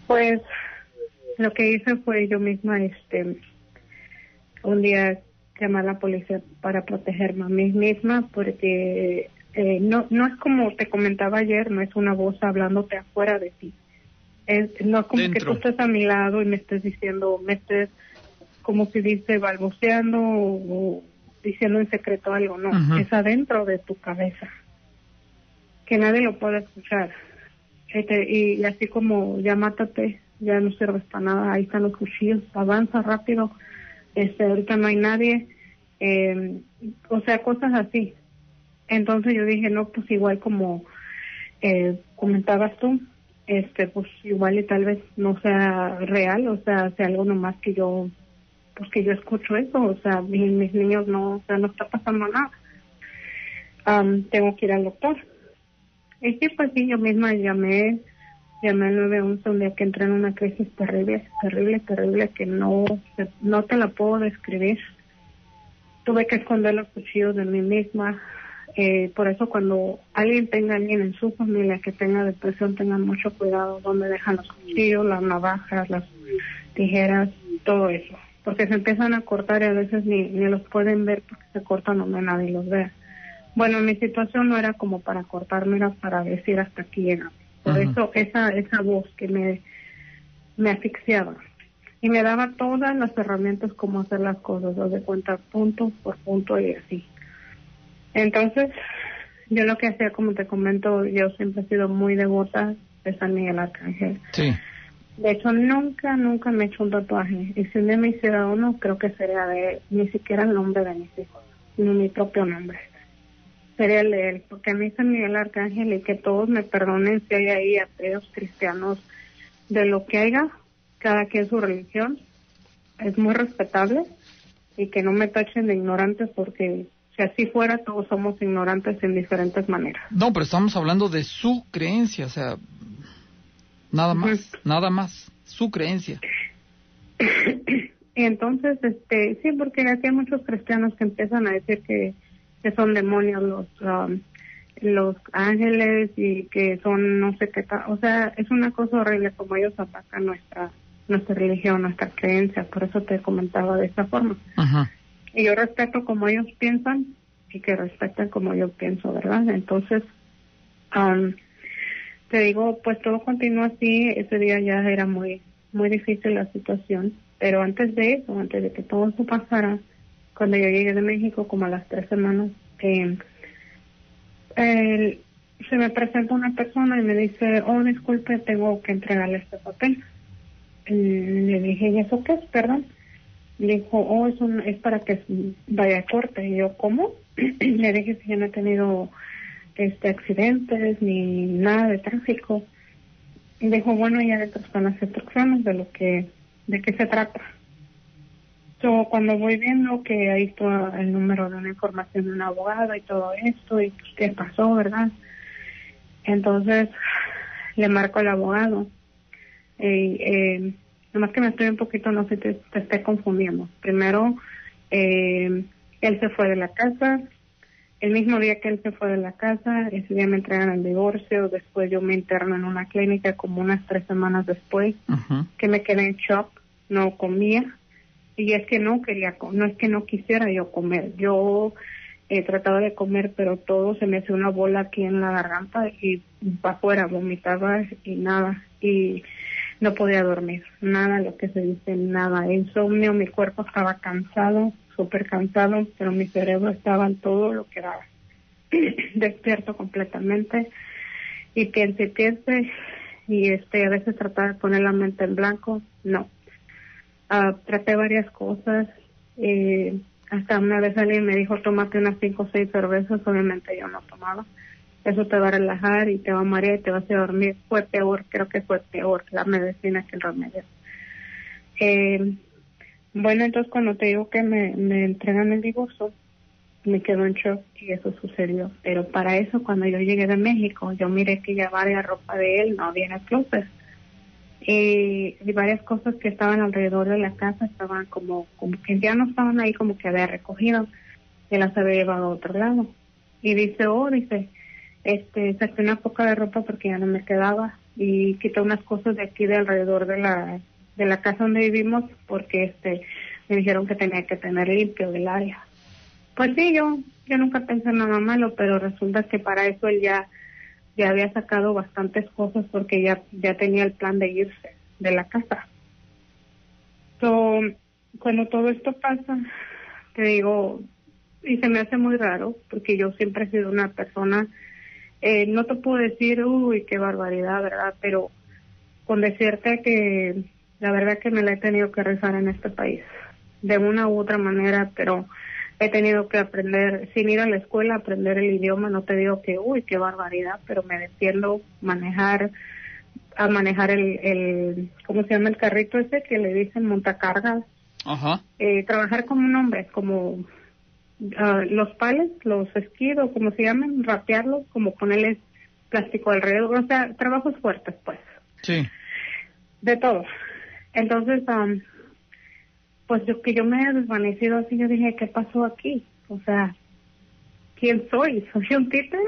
Pues lo que hice fue yo misma, este, un día llamar a la policía para protegerme a mí misma, porque eh, no, no es como te comentaba ayer, no es una voz hablándote afuera de ti. Es, no es como que tú estés a mi lado y me estés diciendo, me estés, como si dice, balbuceando o, o diciendo en secreto algo, no, es adentro de tu cabeza, que nadie lo puede escuchar. Este, y, y así como ya mátate, ya no sirves para nada, ahí están los cuchillos, avanza rápido, este, ahorita no hay nadie, eh, o sea, cosas así. Entonces yo dije, no, pues igual como eh, comentabas tú, este, pues igual y tal vez no sea real, o sea, sea algo nomás que yo, pues que yo escucho eso, o sea, mi- mis niños no, o sea, no está pasando nada. Am, tengo que ir al doctor. Y sí, pues sí, yo misma llamé, llamé al 911 un día que entré en una crisis terrible, terrible, terrible, que no, no te la puedo describir. Tuve que esconder los cuchillos de mí misma. Eh, por eso cuando alguien tenga alguien en su familia que tenga depresión, tengan mucho cuidado donde dejan los cuchillos, las navajas, las tijeras, todo eso. Porque se empiezan a cortar y a veces ni, ni los pueden ver porque se cortan donde nadie los vea. Bueno, mi situación no era como para cortarme, era para decir hasta aquí llega. Por eso esa esa voz que me, me asfixiaba y me daba todas las herramientas como hacer las cosas, de cuenta punto por punto y así. Entonces, yo lo que hacía, como te comento, yo siempre he sido muy devota de San Miguel Arcángel. Sí. De hecho, nunca, nunca me he hecho un tatuaje. Y si un día me hiciera uno, creo que sería de ni siquiera el nombre de mis hijos, ni mi propio nombre. Sería el de él, porque a mí San Miguel Arcángel y que todos me perdonen si hay ahí ateos, cristianos, de lo que haya, cada quien su religión, es muy respetable y que no me tachen de ignorantes porque si así fuera todos somos ignorantes en diferentes maneras. No, pero estamos hablando de su creencia, o sea, nada más, nada más, su creencia. Y entonces, este, sí, porque aquí hay muchos cristianos que empiezan a decir que, que son demonios los um, los ángeles y que son no sé qué tal. O sea, es una cosa horrible como ellos atacan nuestra nuestra religión, nuestra creencia. Por eso te comentaba de esta forma. Ajá. Y yo respeto como ellos piensan y que respeten como yo pienso, ¿verdad? Entonces, um, te digo, pues todo continúa así. Ese día ya era muy, muy difícil la situación. Pero antes de eso, antes de que todo eso pasara, cuando yo llegué de México, como a las tres semanas, eh, el- se me presenta una persona y me dice, oh, disculpe, tengo que entregarle este papel. Le dije, ¿y eso qué perdón? Le dijo, oh, es, un- es para que vaya a corte. Y yo, ¿cómo? le dije si yo no he tenido este accidentes ni nada de tráfico. Y dijo, bueno, ya dentro están las instrucciones de lo que, de qué se trata. So, cuando voy viendo que ahí está el número de una información de un abogado y todo esto, y qué pasó, ¿verdad? Entonces, le marco al abogado. Y, eh, nomás que me estoy un poquito, no sé, te, te esté confundiendo. Primero, eh, él se fue de la casa. El mismo día que él se fue de la casa, ese día me entregan el divorcio. Después yo me interno en una clínica como unas tres semanas después que me quedé en shock, no comía y es que no quería, no es que no quisiera yo comer, yo eh, trataba de comer pero todo se me hacía una bola aquí en la garganta y para afuera vomitaba y nada y no podía dormir, nada lo que se dice, nada, insomnio, mi cuerpo estaba cansado, súper cansado, pero mi cerebro estaba en todo lo que daba, despierto completamente y piense y piense y este a veces trataba de poner la mente en blanco no. Ah, traté varias cosas eh, hasta una vez alguien me dijo tómate unas cinco o seis cervezas obviamente yo no tomaba eso te va a relajar y te va a marear y te vas a dormir fue peor creo que fue peor la medicina que el remedio eh, bueno entonces cuando te digo que me, entregan el divorcio me quedo en shock y eso sucedió. Pero para eso, cuando yo llegué de México, yo miré que ya varias ropa de él no había en el closet. Y, y varias cosas que estaban alrededor de la casa estaban como, como que ya no estaban ahí, como que había recogido. Y las había llevado a otro lado. Y dice, oh, dice, este, saqué una poca de ropa porque ya no me quedaba. Y quité unas cosas de aquí de alrededor de la, de la casa donde vivimos porque este, me dijeron que tenía que tener limpio el área. Pues sí, yo, yo nunca pensé en nada malo, pero resulta que para eso él ya, ya había sacado bastantes cosas porque ya, ya tenía el plan de irse de la casa. So, cuando todo esto pasa, te digo, y se me hace muy raro porque yo siempre he sido una persona, eh, no te puedo decir, uy, qué barbaridad, ¿verdad? Pero con decirte que la verdad que me la he tenido que rezar en este país, de una u otra manera, pero he tenido que aprender, sin ir a la escuela, aprender el idioma, no te digo que, uy, qué barbaridad, pero me defiendo manejar, a manejar el, el ¿cómo se llama el carrito ese que le dicen montacargas? Ajá. Eh, trabajar como un hombre, como ah, los pales, los esquidos, como se llaman, rapearlos, como ponerles plástico alrededor, o sea, trabajos fuertes, pues. Sí. De todo. Entonces, am, pues yo que yo me he desvanecido así, yo dije, ¿qué pasó aquí? O sea, ¿quién soy? ¿Soy un títere?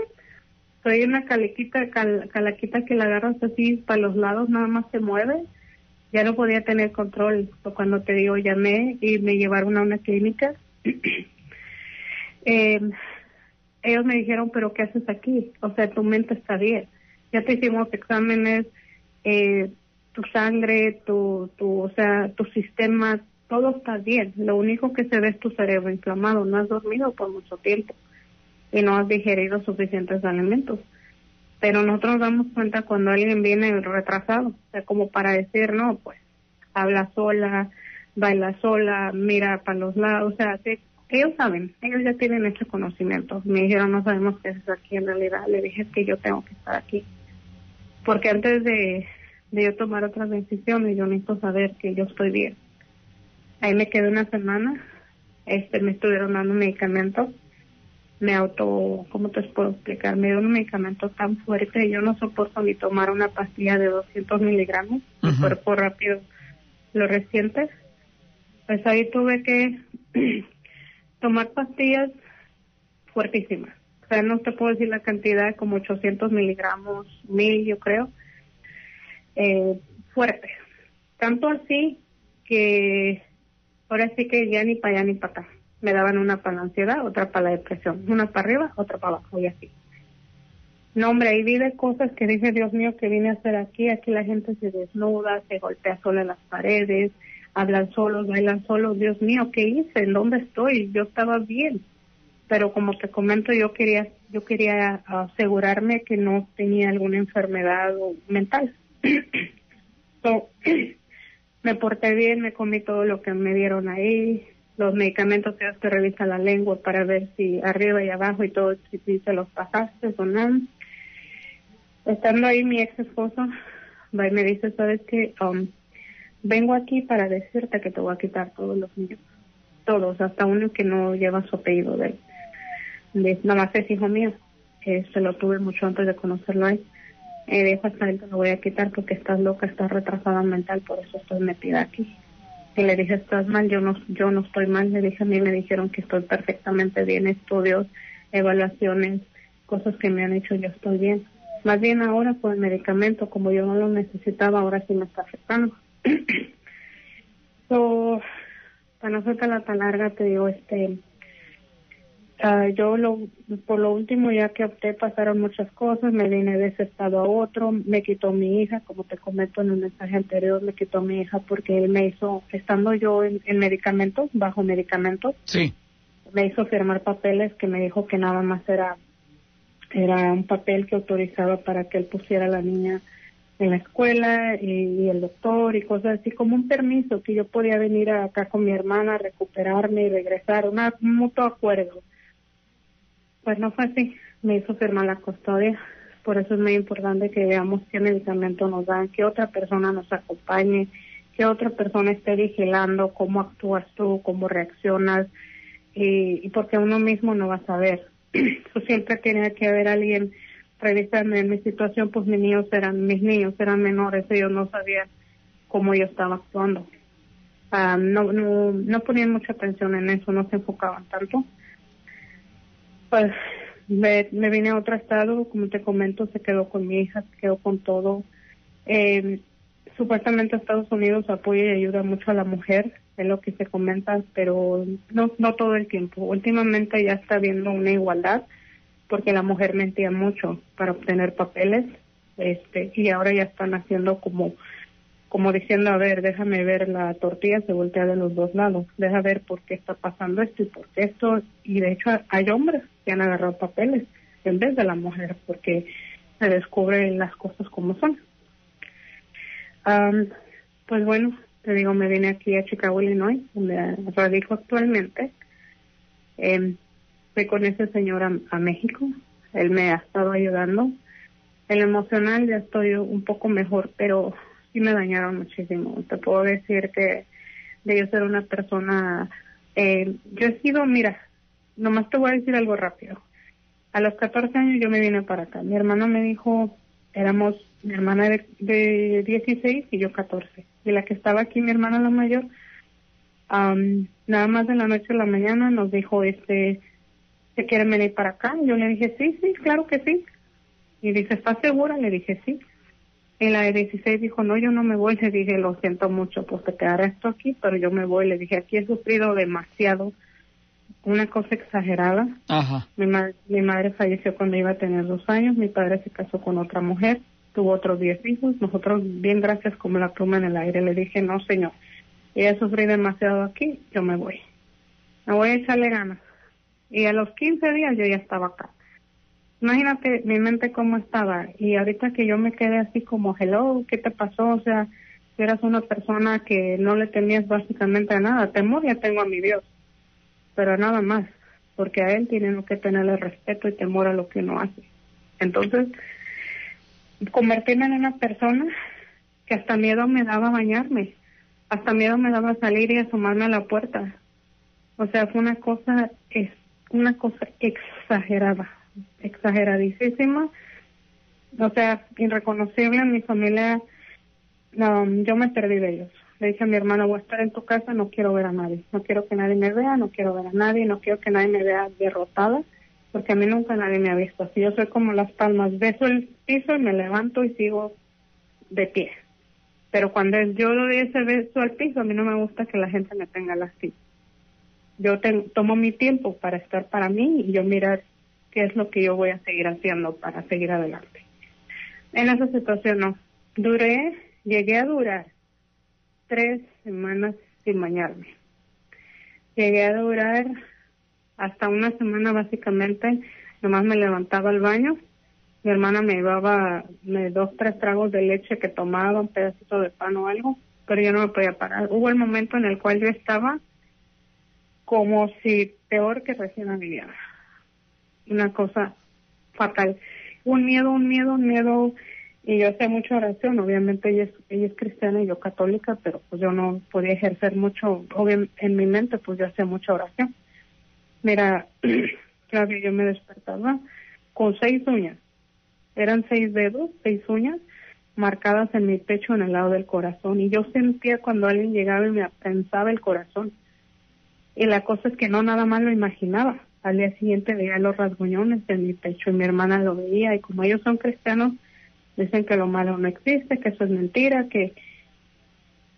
Soy una calequita, cal- calaquita que la agarras así para los lados, nada más se mueve. Ya no podía tener control. Cuando te digo, llamé y me llevaron a una clínica. eh, ellos me dijeron, pero ¿qué haces aquí? O sea, tu mente está bien. Ya te hicimos exámenes, eh, tu sangre, tu, tu, o sea, tu sistema, todo está bien. Lo único que se ve es tu cerebro inflamado. No has dormido por mucho tiempo y no has digerido suficientes alimentos. Pero nosotros nos damos cuenta cuando alguien viene retrasado, o sea, como para decir, no, pues, habla sola, baila sola, mira para los lados, o sea, ellos saben, ellos ya tienen ese conocimiento. Me dijeron, no sabemos qué es aquí en realidad. Le dije, que yo tengo que estar aquí. Porque antes de, de yo tomar otras decisiones, yo necesito saber que yo estoy bien. Ahí me quedé una semana, este, me estuvieron dando medicamentos, me auto, ¿cómo te puedo explicar? Me dio un medicamento tan fuerte, yo no soporto ni tomar una pastilla de 200 miligramos, mi Ujú. cuerpo rápido lo resiente. Pues ahí tuve que tomar pastillas fuertísimas. O sea, no te puedo decir la cantidad, como 800 miligramos, mil yo creo, eh, fuerte. Tanto así que ahora sí que ya ni para allá ni para acá. Me daban una para la ansiedad, otra para la depresión, una para arriba, otra para abajo y así. No, hombre, ahí vi de cosas que dije, Dios mío, que vine a hacer aquí. Aquí la gente se desnuda, se golpea sola las paredes, hablan solos, bailan solos. Dios mío, ¿qué hice? ¿En dónde estoy? Yo estaba bien. Pero como te comento, yo quería, yo quería asegurarme que no tenía alguna enfermedad mental. So, me porté bien, me comí todo lo que me dieron ahí, los medicamentos que te revisa la lengua para ver si arriba y abajo y todo, si, se los pasaste o no. Estando ahí mi ex esposo, me dice, sabes que vengo aquí para decirte que te voy a quitar todos los niños, todos, hasta uno que no lleva su apellido de él. De- Nada más es hijo mío, que se lo tuve mucho antes de conocerlo. Eh, hasta él te lo voy a quitar porque estás loca, estás retrasada mental, por eso estoy metida aquí. Y le dije, estás mal, yo no, yo no estoy mal. Le dije, a mí me dijeron que estoy perfectamente bien, estudios, evaluaciones, cosas que me han hecho, yo estoy bien. Más bien ahora por el medicamento, como yo no lo necesitaba, ahora sí me está afectando. so, para no hacerte la tan larga, te digo, este, ah, yo lo, por lo último ya que opté pasaron muchas cosas, me vine de ese estado a otro, me quitó mi hija, como te comento en el mensaje anterior, me quitó mi hija porque él me hizo, estando yo en, en medicamentos, bajo medicamentos, Sí. me hizo firmar papeles que me dijo que nada más era era un papel que autorizaba para que él pusiera a la niña en la escuela y, y el doctor y cosas así como un permiso que yo podía venir acá con mi hermana a recuperarme y regresar una, un mutuo acuerdo pues no fue así me hizo firmar la custodia por eso es muy importante que veamos qué medicamento nos dan que otra persona nos acompañe que otra persona esté vigilando cómo actúas tú cómo reaccionas y, y porque uno mismo no va a saber. Yo siempre tenía que haber alguien revisarme en mi situación, pues mis niños eran, mis niños eran menores, ellos no sabían cómo yo estaba actuando. Ah, no, no, no ponían mucha atención en eso, no se enfocaban tanto. Pues me, vine a otro estado, como te comento, se quedó con mi hija, se quedó con todo. Eh, supuestamente Estados Unidos apoya y ayuda mucho a la mujer, es lo que se comenta, pero no, no todo el tiempo. Últimamente ya está habiendo una igualdad porque la mujer mentía mucho para obtener papeles este y ahora ya están haciendo como como diciendo, a ver, déjame ver la tortilla, se voltea de los dos lados, deja ver por qué está pasando esto y por qué esto, y de hecho hay hombres que han agarrado papeles en vez de la mujer, porque se descubren las cosas como son. Pues bueno, te digo, me vine aquí a Chicago, Illinois, donde radico actualmente. Eh, con ese señor a, a México, él me ha estado ayudando. En lo emocional ya estoy un poco mejor, pero sí me dañaron muchísimo. Te puedo decir que de yo ser una persona, eh, yo he sido, mira, nomás te voy a decir algo rápido. A los 14 años yo me vine para acá. Mi hermana me dijo, éramos mi hermana de, de 16 y yo 14. Y la que estaba aquí, mi hermana la mayor, am, nada más de la noche a la mañana nos dijo, este, ¿se quieren venir para acá? Y yo le dije, sí, sí, claro que sí. Y dice, ¿estás segura? Le dije, sí. Y la de 16 dijo, no, yo no me voy. Le dije, lo siento mucho, pues te quedará esto aquí, pero yo me voy. Le dije, aquí he sufrido demasiado. Una cosa exagerada. Ajá. Mi, ma- mi madre falleció cuando iba a tener dos años. Mi padre se casó con otra mujer. Tuvo otros diez hijos. Nosotros, bien gracias como la pluma en el aire. Le dije, no, señor. Ella sufrí demasiado aquí. Yo me voy. Me voy a echarle ganas. Y a los 15 días yo ya estaba acá. Imagínate mi mente cómo estaba. Y ahorita que yo me quedé así como, hello, ¿qué te pasó? O sea, si eras una persona que no le temías básicamente a nada. Temor ya tengo a mi Dios, pero nada más. Porque a Él tienen que tenerle respeto y temor a lo que uno hace. Entonces, convertirme en una persona que hasta miedo me daba bañarme. Hasta miedo me daba salir y asomarme a la puerta. O sea, fue una cosa, una cosa exagerada, exageradísima. O sea, irreconocible en mi familia. No, yo me perdí de ellos. Le dije a mi hermana, voy a estar en tu casa, no quiero ver a nadie. No quiero que nadie me vea, no quiero ver a nadie, no quiero que nadie me vea derrotada, porque a mí nunca nadie me ha visto así. Yo soy como las palmas, beso el piso y me levanto y sigo de pie. Pero cuando yo doy ese beso al piso, a mí no me gusta que la gente me tenga así. Yo te- tomo mi tiempo para estar para mí y yo mirar qué es lo que yo voy a seguir haciendo para seguir adelante. En esa situación no. Duré, llegué a durar tres semanas sin bañarme. Llegué a durar hasta una semana básicamente, nomás me levantaba al baño, mi hermana me llevaba dos, tres tragos de leche que tomaba, un pedacito de pan o algo, pero yo no me podía parar. Hubo el momento en el cual yo estaba como si peor que recién aliviada. Una cosa fatal. Un miedo, un miedo, un miedo. Y yo hacía mucha oración. Obviamente ella es, ella es cristiana y yo católica, pero pues yo no podía ejercer mucho. Obviamente en mi mente pues yo hacía mucha oración. Mira, claro, yo me despertaba con seis uñas. Eran seis dedos, seis uñas marcadas en mi pecho en el lado del corazón. Y yo sentía cuando alguien llegaba y me apensaba el corazón. Y la cosa es que no nada más lo imaginaba. Al día siguiente veía los rasguñones en mi pecho y mi hermana lo veía. Y como ellos son cristianos, dicen que lo malo no existe, que eso es mentira, que,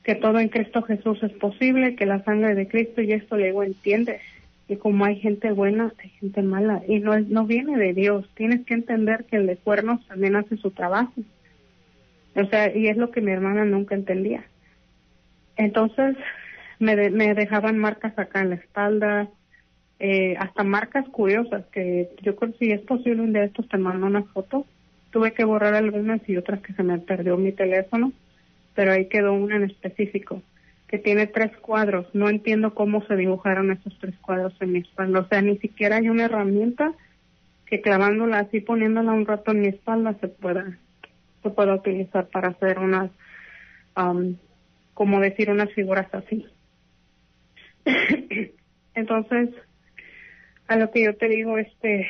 que todo en Cristo Jesús es posible, que la sangre de Cristo y esto le digo, entiende. Y como hay gente buena, hay gente mala. Y no, no viene de Dios. Tienes que entender que el de cuernos también hace su trabajo. O sea, y es lo que mi hermana nunca entendía. Entonces, me, de- me dejaban marcas acá en la espalda, eh, hasta marcas curiosas que yo creo si es posible un día de estos te mando una foto. Tuve que borrar algunas y otras que se me perdió mi teléfono, pero ahí quedó una en específico que tiene tres cuadros. No entiendo cómo se dibujaron esos tres cuadros en mi espalda. O sea, ni siquiera hay una herramienta que clavándola así, poniéndola un rato en mi espalda se pueda, se pueda utilizar para hacer unas, am, como decir, unas figuras así. Entonces, a lo que yo te digo, este,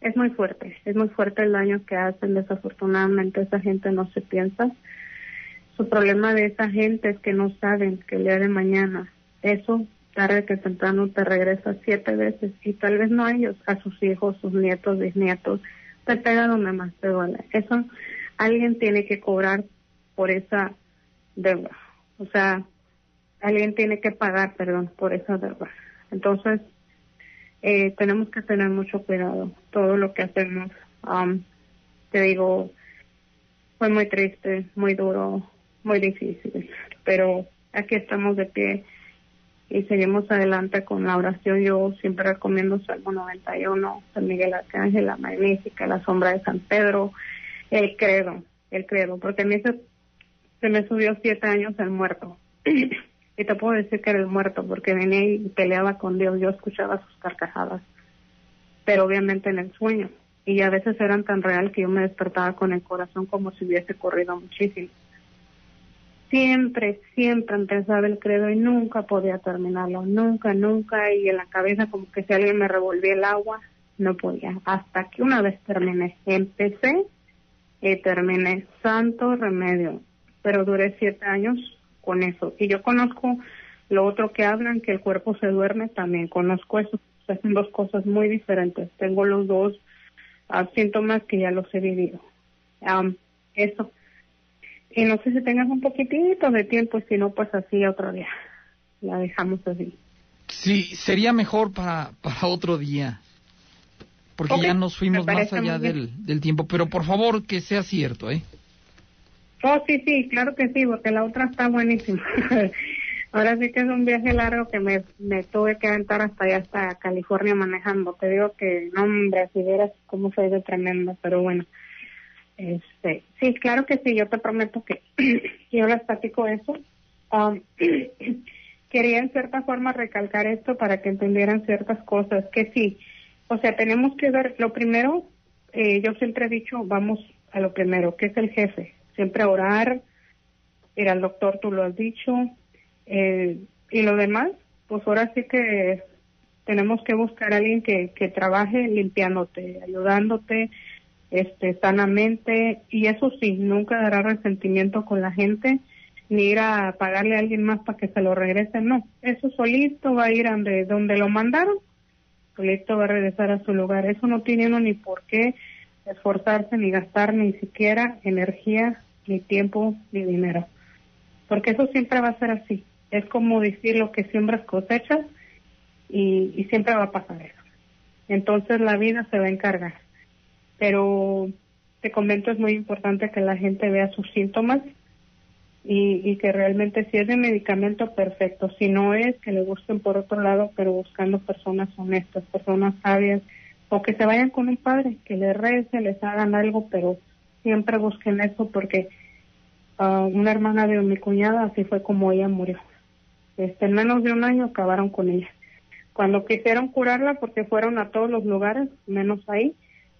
es muy fuerte, es muy fuerte el daño que hacen. Desafortunadamente, esa gente no se piensa. Su problema de esa gente es que no saben que el día de mañana, eso tarde que temprano te regresa siete veces y tal vez no a ellos, a sus hijos, sus nietos, bisnietos, te pega donde más te duele. Eso alguien tiene que cobrar por esa deuda. O sea, alguien tiene que pagar, perdón, por esa deuda. Entonces, eh, tenemos que tener mucho cuidado. Todo lo que hacemos, um, te digo, fue muy triste, muy duro. muy difícil, pero aquí estamos de pie y seguimos adelante con la oración. Yo siempre recomiendo Salmo 91, San Miguel Arcángel, la Magnífica, la Sombra de San Pedro, el credo, el credo, porque a mí se me subió siete años el muerto. y te puedo decir que era muerto porque venía y peleaba con Dios, yo escuchaba sus carcajadas, pero obviamente en el sueño. Y a veces eran tan real que yo me despertaba con el corazón como si hubiese corrido muchísimo. Siempre, siempre empezaba el credo y nunca podía terminarlo, nunca, nunca, y en la cabeza como que si alguien me revolvía el agua, no podía, hasta que una vez terminé, empecé y terminé, santo remedio, pero duré siete años con eso, y yo conozco lo otro que hablan, que el cuerpo se duerme, también conozco eso, o son dos cosas muy diferentes, tengo los dos uh, síntomas que ya los he vivido, um, eso, y no sé si tengas un poquitito de tiempo, si no, pues así otro día. La dejamos así. Sí, sería mejor para, para otro día. Porque ya nos fuimos más allá del, del tiempo. Pero por favor, que sea cierto, ¿eh? Oh, sí, sí, claro que sí, porque la otra está buenísima. Ahora sí que es un viaje largo que me, tuve que aventar hasta allá, hasta California manejando. Te digo que, no, hombre, si vieras cómo soy de tremenda, pero bueno. Este, sí, claro que sí, yo te prometo que yo les platico eso. Um, quería en cierta forma recalcar esto para que entendieran ciertas cosas, que sí, o sea, tenemos que ver, lo primero, eh, yo siempre he dicho, vamos a lo primero, que es el jefe, siempre orar, ir al doctor, tú lo has dicho, eh, y lo demás, pues ahora sí que tenemos que buscar a alguien que, que trabaje limpiándote, ayudándote, este, sanamente y eso sí, nunca dará resentimiento con la gente ni ir a pagarle a alguien más para que se lo regrese, no, eso solito va a ir donde, donde lo mandaron, solito va a regresar a su lugar, eso no tiene uno ni por qué esforzarse ni gastar ni siquiera energía, ni tiempo, ni dinero, porque eso siempre va a ser así, es como decir lo que siembras cosechas y, y siempre va a pasar eso. Entonces la vida se va a encargar. Pero te comento es muy importante que la gente vea sus síntomas y, y, que realmente si es de medicamento perfecto, si no es que le gusten por otro lado, pero buscando personas honestas, personas sabias, o que se vayan con un padre, que les rece, les hagan algo, pero siempre busquen eso porque uh, una hermana de mi cuñada así fue como ella murió. Este, en menos de un año acabaron con ella. Cuando quisieron curarla, porque fueron a todos los lugares, menos ahí,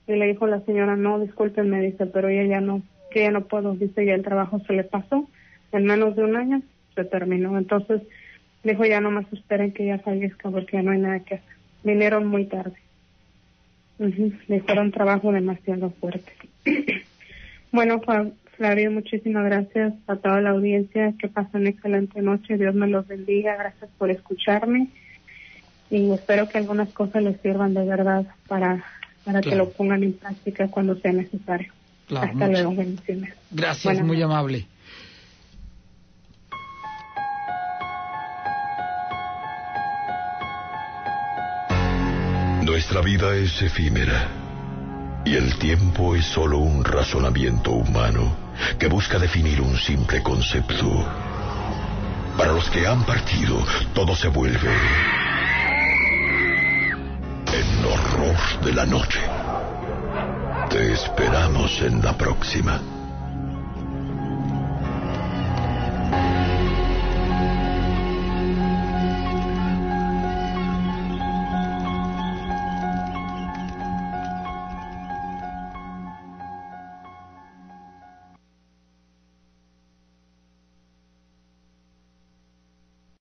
y le dijo la señora, no, discúlpenme, dice, pero ella ya no, que ya no puedo, dice, ya el trabajo se le pasó. En menos de un año se terminó. Entonces, dijo, ya no más esperen que ella fallezca porque ya no hay nada que hacer. Vinieron muy tarde. Le fueron trabajo demasiado fuerte. bueno, Flavio, muchísimas gracias a toda la audiencia. Que pasen excelente noche. Dios me los bendiga. Gracias por escucharme. Y espero que algunas cosas les sirvan de verdad para para que lo pongan en práctica cuando sea necesario. Hasta luego, bendiciones. Gracias, muy amable. Nuestra vida es efímera y el tiempo es solo un razonamiento humano que busca definir un simple concepto. Para los que han partido, todo se vuelve el horror de la noche. Te esperamos en la próxima.